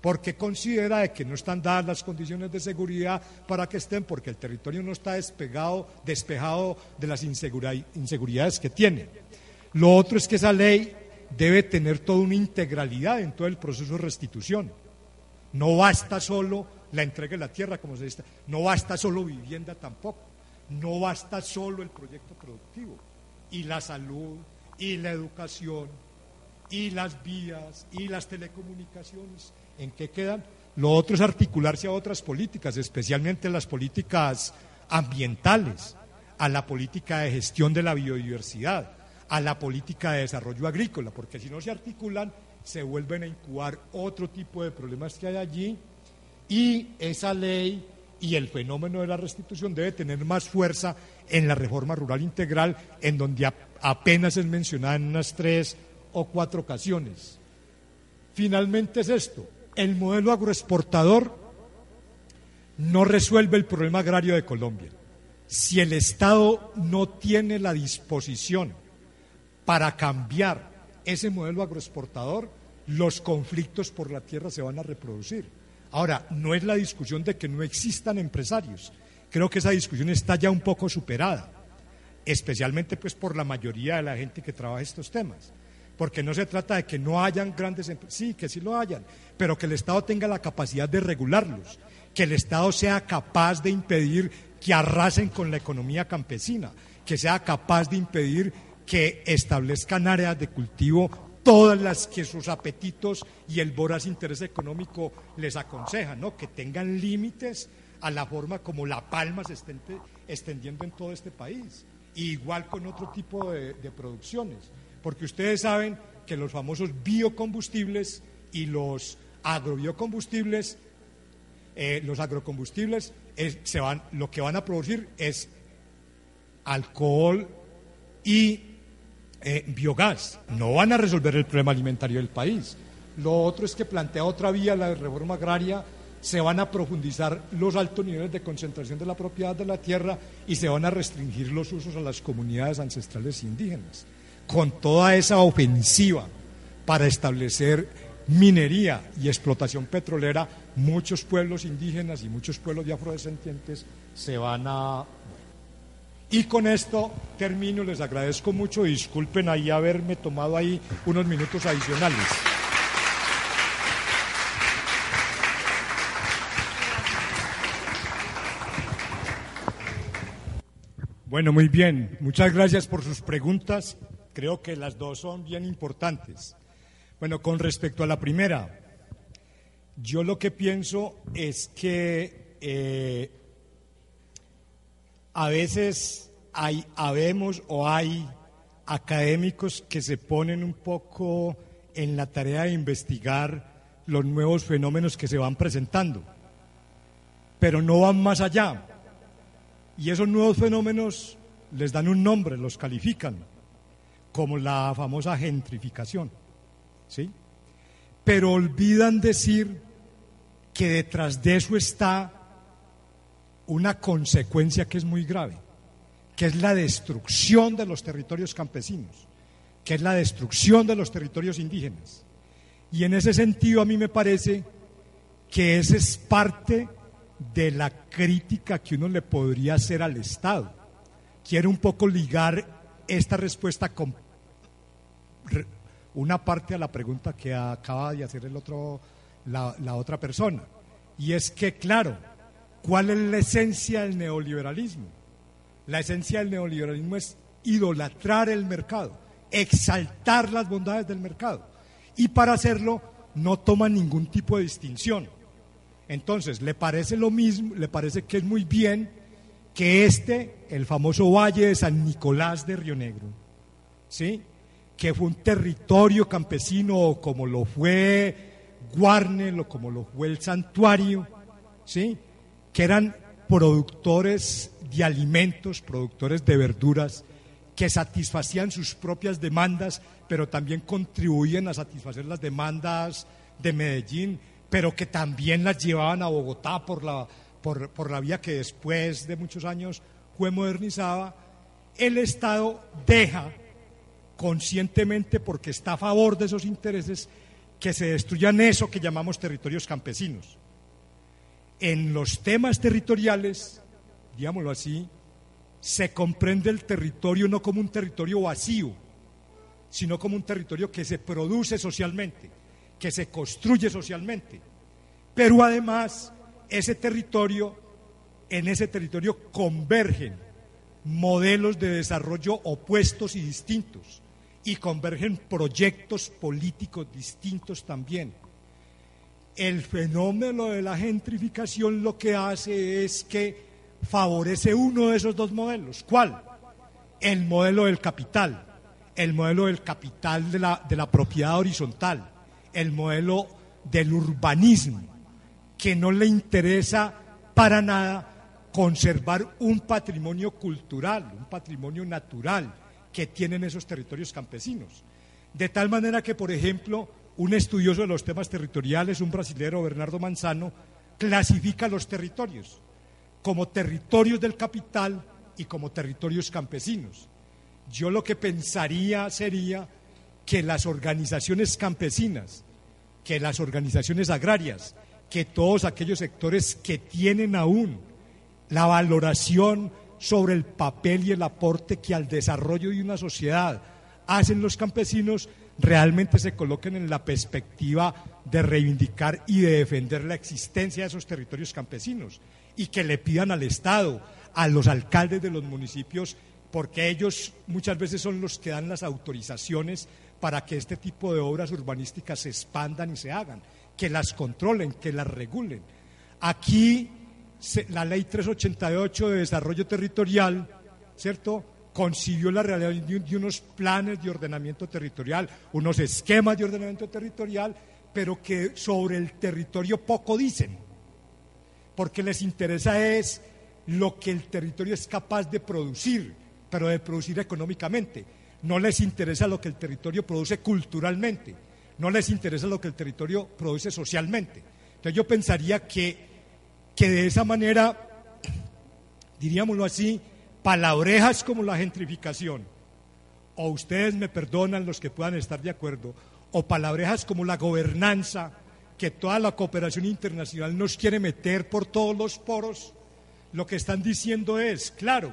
porque considera que no están dadas las condiciones de seguridad para que estén, porque el territorio no está despegado, despejado de las inseguridades que tiene. Lo otro es que esa ley debe tener toda una integralidad en todo el proceso de restitución. No basta solo la entrega de la tierra, como se dice, no basta solo vivienda tampoco, no basta solo el proyecto productivo, y la salud, y la educación, y las vías, y las telecomunicaciones, ¿en qué quedan? Lo otro es articularse a otras políticas, especialmente las políticas ambientales, a la política de gestión de la biodiversidad, a la política de desarrollo agrícola, porque si no se articulan, se vuelven a incubar otro tipo de problemas que hay allí y esa ley y el fenómeno de la restitución debe tener más fuerza en la reforma rural integral, en donde apenas es mencionada en unas tres o cuatro ocasiones. Finalmente es esto, el modelo agroexportador no resuelve el problema agrario de Colombia. Si el Estado no tiene la disposición para cambiar ese modelo agroexportador, los conflictos por la tierra se van a reproducir. Ahora, no es la discusión de que no existan empresarios. Creo que esa discusión está ya un poco superada, especialmente pues por la mayoría de la gente que trabaja estos temas. Porque no se trata de que no hayan grandes empresas, sí, que sí lo hayan, pero que el Estado tenga la capacidad de regularlos, que el Estado sea capaz de impedir que arrasen con la economía campesina, que sea capaz de impedir que establezcan áreas de cultivo todas las que sus apetitos y el voraz interés económico les aconsejan, ¿no? que tengan límites a la forma como la palma se esté extendiendo en todo este país, igual con otro tipo de, producciones, porque ustedes saben que los famosos biocombustibles y los agrobiocombustibles, eh, los agrocombustibles se van, lo que van a producir es alcohol y eh, biogás. No van a resolver el problema alimentario del país. Lo otro es que plantea otra vía, la reforma agraria, se van a profundizar los altos niveles de concentración de la propiedad de la tierra y se van a restringir los usos a las comunidades ancestrales indígenas. Con toda esa ofensiva para establecer minería y explotación petrolera, muchos pueblos indígenas y muchos pueblos de afrodescendientes se van a y con esto termino, les agradezco mucho, disculpen ahí haberme tomado ahí unos minutos adicionales. Bueno, muy bien, muchas gracias por sus preguntas, creo que las dos son bien importantes. Bueno, con respecto a la primera, yo lo que pienso es que eh, a veces hay, habemos o hay académicos que se ponen un poco en la tarea de investigar los nuevos fenómenos que se van presentando, pero no van más allá. Y esos nuevos fenómenos les dan un nombre, los califican, como la famosa gentrificación. ¿sí? Pero olvidan decir que detrás de eso está una consecuencia que es muy grave, que es la destrucción de los territorios campesinos, que es la destrucción de los territorios indígenas. Y en ese sentido a mí me parece que esa es parte de la crítica que uno le podría hacer al Estado. Quiero un poco ligar esta respuesta con una parte a la pregunta que acaba de hacer el otro, la, la otra persona. Y es que, claro, ¿Cuál es la esencia del neoliberalismo? La esencia del neoliberalismo es idolatrar el mercado, exaltar las bondades del mercado. Y para hacerlo no toma ningún tipo de distinción. Entonces, le parece lo mismo, le parece que es muy bien que este, el famoso Valle de San Nicolás de Río Negro, ¿sí? que fue un territorio campesino como lo fue Guarnel o como lo fue el Santuario, ¿sí? Que eran productores de alimentos, productores de verduras, que satisfacían sus propias demandas, pero también contribuían a satisfacer las demandas de Medellín, pero que también las llevaban a Bogotá por la, por, por la vía que después de muchos años fue modernizada, el Estado deja conscientemente, porque está a favor de esos intereses, que se destruyan eso que llamamos territorios campesinos. En los temas territoriales, digámoslo así, se comprende el territorio no como un territorio vacío, sino como un territorio que se produce socialmente, que se construye socialmente. Pero además, ese territorio, en ese territorio convergen modelos de desarrollo opuestos y distintos, y convergen proyectos políticos distintos también. El fenómeno de la gentrificación lo que hace es que favorece uno de esos dos modelos. ¿Cuál? El modelo del capital, el modelo del capital de la, de la propiedad horizontal, el modelo del urbanismo, que no le interesa para nada conservar un patrimonio cultural, un patrimonio natural que tienen esos territorios campesinos. De tal manera que, por ejemplo, un estudioso de los temas territoriales, un brasilero, Bernardo Manzano, clasifica los territorios como territorios del capital y como territorios campesinos. Yo lo que pensaría sería que las organizaciones campesinas, que las organizaciones agrarias, que todos aquellos sectores que tienen aún la valoración sobre el papel y el aporte que al desarrollo de una sociedad hacen los campesinos, realmente se coloquen en la perspectiva de reivindicar y de defender la existencia de esos territorios campesinos y que le pidan al Estado, a los alcaldes de los municipios, porque ellos muchas veces son los que dan las autorizaciones para que este tipo de obras urbanísticas se expandan y se hagan, que las controlen, que las regulen. Aquí la ley 388 de desarrollo territorial, ¿cierto? Concibió la realidad de unos planes de ordenamiento territorial, unos esquemas de ordenamiento territorial, pero que sobre el territorio poco dicen porque les interesa es lo que el territorio es capaz de producir, pero de producir económicamente. No les interesa lo que el territorio produce culturalmente, no les interesa lo que el territorio produce socialmente. Entonces yo pensaría que, que de esa manera, diríamoslo así, palabrejas como la gentrificación, o ustedes me perdonan los que puedan estar de acuerdo, o palabrejas como la gobernanza, que toda la cooperación internacional nos quiere meter por todos los poros, lo que están diciendo es, claro,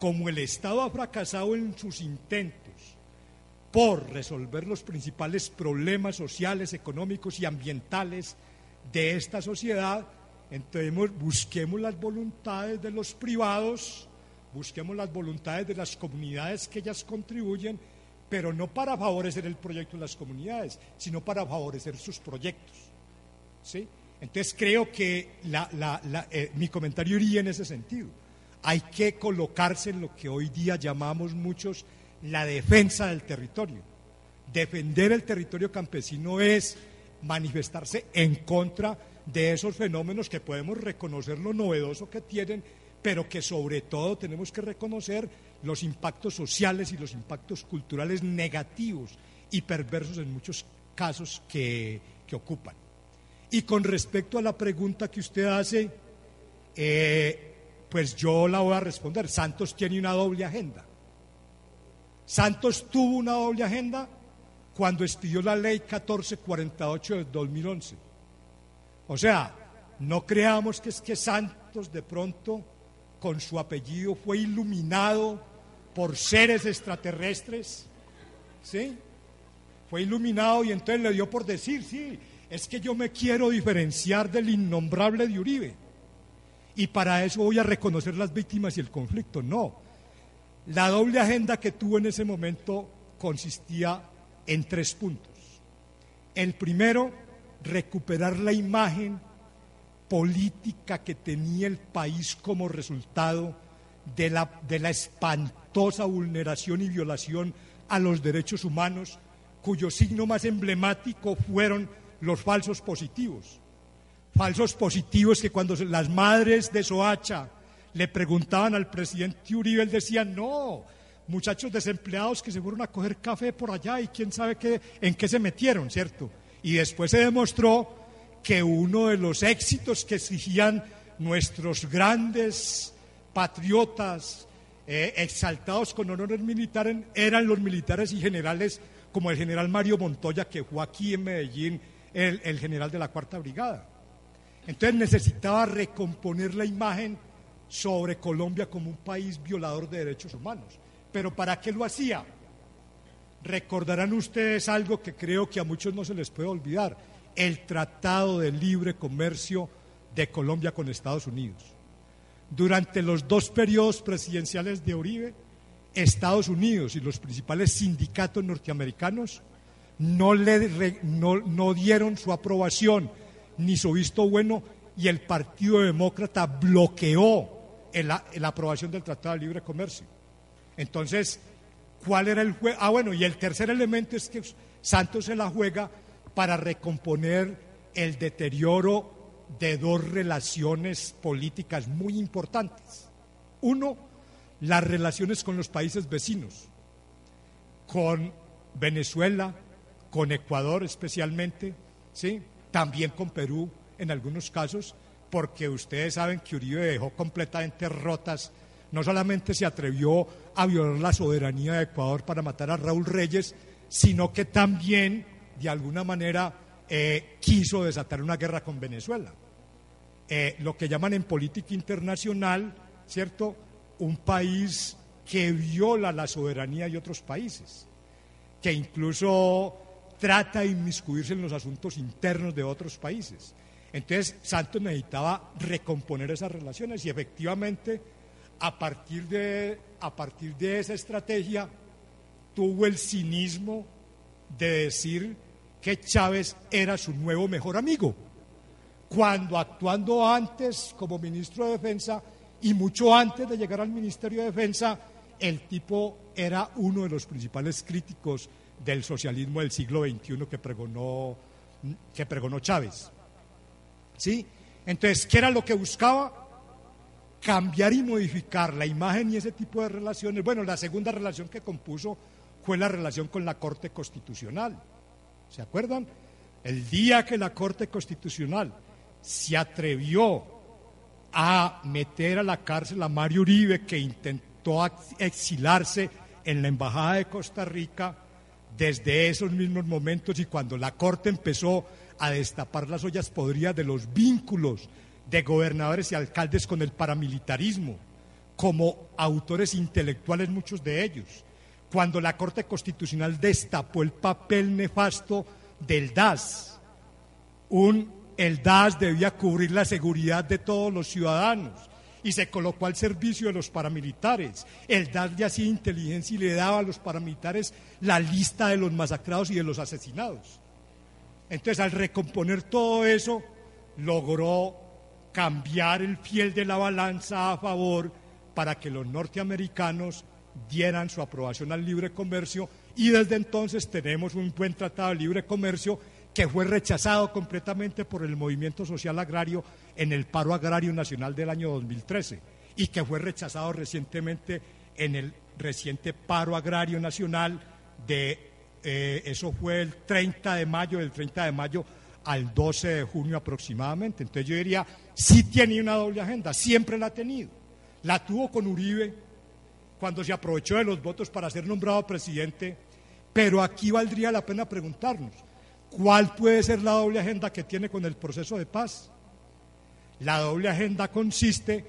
como el Estado ha fracasado en sus intentos por resolver los principales problemas sociales, económicos y ambientales de esta sociedad, entonces busquemos las voluntades de los privados, busquemos las voluntades de las comunidades que ellas contribuyen, pero no para favorecer el proyecto de las comunidades, sino para favorecer sus proyectos. ¿sí? Entonces creo que eh, mi comentario iría en ese sentido. Hay que colocarse en lo que hoy día llamamos muchos la defensa del territorio. Defender el territorio campesino es manifestarse en contra de esos fenómenos que podemos reconocer lo novedoso que tienen, pero que sobre todo tenemos que reconocer los impactos sociales y los impactos culturales negativos y perversos en muchos casos que ocupan. Y con respecto a la pregunta que usted hace, eh, pues yo la voy a responder. Santos tiene una doble agenda. Santos tuvo una doble agenda cuando estudió la ley 1448 del 2011. O sea, no creamos que es que Santos de pronto con su apellido fue iluminado por seres extraterrestres. ¿Sí? Fue iluminado y entonces le dio por decir, sí, es que yo me quiero diferenciar del innombrable de Uribe. Y para eso voy a reconocer las víctimas y el conflicto. No. La doble agenda que tuvo en ese momento consistía en tres puntos. El primero, recuperar la imagen política que tenía el país como resultado de la, de la espantosa vulneración y violación a los derechos humanos, cuyo signo más emblemático fueron los falsos positivos. Falsos positivos que cuando las madres de Soacha le preguntaban al presidente Uribe, él decía, no, muchachos desempleados que se fueron a coger café por allá y quién sabe qué, en qué se metieron, ¿cierto? Y después se demostró que uno de los éxitos que exigían nuestros grandes patriotas, eh, exaltados con honores militares, eran los militares y generales como el general Mario Montoya, que fue aquí en Medellín el, el general de la Cuarta Brigada. Entonces necesitaba recomponer la imagen sobre Colombia como un país violador de derechos humanos. Pero ¿para qué lo hacía? Recordarán ustedes algo que creo que a muchos no se les puede olvidar, el Tratado de Libre Comercio de Colombia con Estados Unidos. Durante los dos periodos presidenciales de Uribe, Estados Unidos y los principales sindicatos norteamericanos no, le, no, dieron su aprobación ni su visto bueno y el Partido Demócrata bloqueó la aprobación del Tratado de Libre Comercio. Entonces, ¿cuál era el juego? Ah, bueno, y el tercer elemento es que Santos se la juega para recomponer el deterioro de dos relaciones políticas muy importantes. Uno, las relaciones con los países vecinos, con Venezuela, con Ecuador especialmente, ¿sí? también con Perú en algunos casos, porque ustedes saben que Uribe dejó completamente rotas, no solamente se atrevió a violar la soberanía de Ecuador para matar a Raúl Reyes, sino que también, de alguna manera, eh, quiso desatar una guerra con Venezuela. Eh, lo que llaman en política internacional, ¿cierto? Un país que viola la soberanía de otros países, que incluso trata de inmiscuirse en los asuntos internos de otros países. Entonces, Santos necesitaba recomponer esas relaciones y efectivamente, a partir de, a partir de esa estrategia, tuvo el cinismo de decir que Chávez era su nuevo mejor amigo cuando actuando antes como ministro de Defensa y mucho antes de llegar al Ministerio de Defensa, el tipo era uno de los principales críticos del socialismo del siglo XXI que pregonó, que pregonó Chávez. ¿Sí? Entonces, ¿qué era lo que buscaba? Cambiar y modificar la imagen y ese tipo de relaciones. Bueno, la segunda relación que compuso fue la relación con la Corte Constitucional. ¿Se acuerdan? El día que la Corte Constitucional se atrevió a meter a la cárcel a Mario Uribe, que intentó exilarse en la Embajada de Costa Rica, desde esos mismos momentos y cuando la Corte empezó a destapar las ollas podridas de los vínculos de gobernadores y alcaldes con el paramilitarismo, como autores intelectuales muchos de ellos, cuando la Corte Constitucional destapó el papel nefasto del DAS, un el DAS debía cubrir la seguridad de todos los ciudadanos y se colocó al servicio de los paramilitares. El DAS le hacía inteligencia y le daba a los paramilitares la lista de los masacrados y de los asesinados. Entonces, al recomponer todo eso, logró cambiar el fiel de la balanza a favor para que los norteamericanos dieran su aprobación al libre comercio y desde entonces tenemos un buen tratado de libre comercio que fue rechazado completamente por el movimiento social agrario en el paro agrario nacional del año 2013 y que fue rechazado recientemente en el reciente paro agrario nacional de, eh, eso fue el 30 de mayo, del 30 de mayo al 12 de junio aproximadamente. Entonces yo diría, sí tiene una doble agenda, siempre la ha tenido. La tuvo con Uribe cuando se aprovechó de los votos para ser nombrado presidente, pero aquí valdría la pena preguntarnos, ¿Cuál puede ser la doble agenda que tiene con el proceso de paz? La doble agenda consiste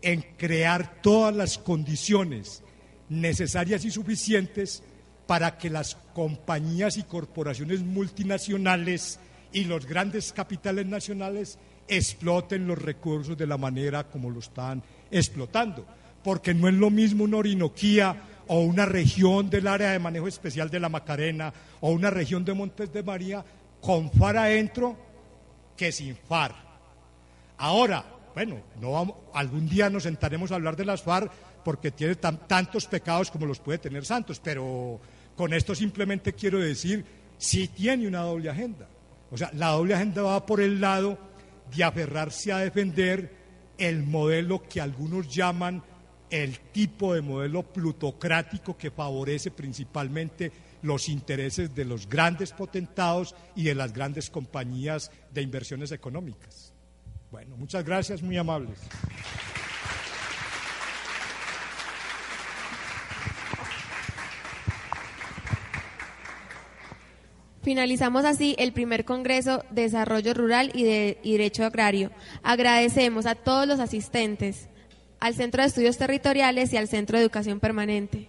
en crear todas las condiciones necesarias y suficientes para que las compañías y corporaciones multinacionales y los grandes capitales nacionales exploten los recursos de la manera como lo están explotando. Porque no es lo mismo una Orinoquía o una región del área de manejo especial de la Macarena o una región de Montes de María con FAR adentro que sin FAR. Ahora, bueno, no vamos, algún día nos sentaremos a hablar de las FAR porque tiene tantos pecados como los puede tener Santos, pero con esto simplemente quiero decir, si tiene una doble agenda. O sea, la doble agenda va por el lado de aferrarse a defender el modelo que algunos llaman el tipo de modelo plutocrático que favorece principalmente los intereses de los grandes potentados y de las grandes compañías de inversiones económicas. Bueno, muchas gracias, muy amables. Finalizamos así el primer Congreso de Desarrollo Rural y de Derecho Agrario. Agradecemos a todos los asistentes, al Centro de Estudios Territoriales y al Centro de Educación Permanente.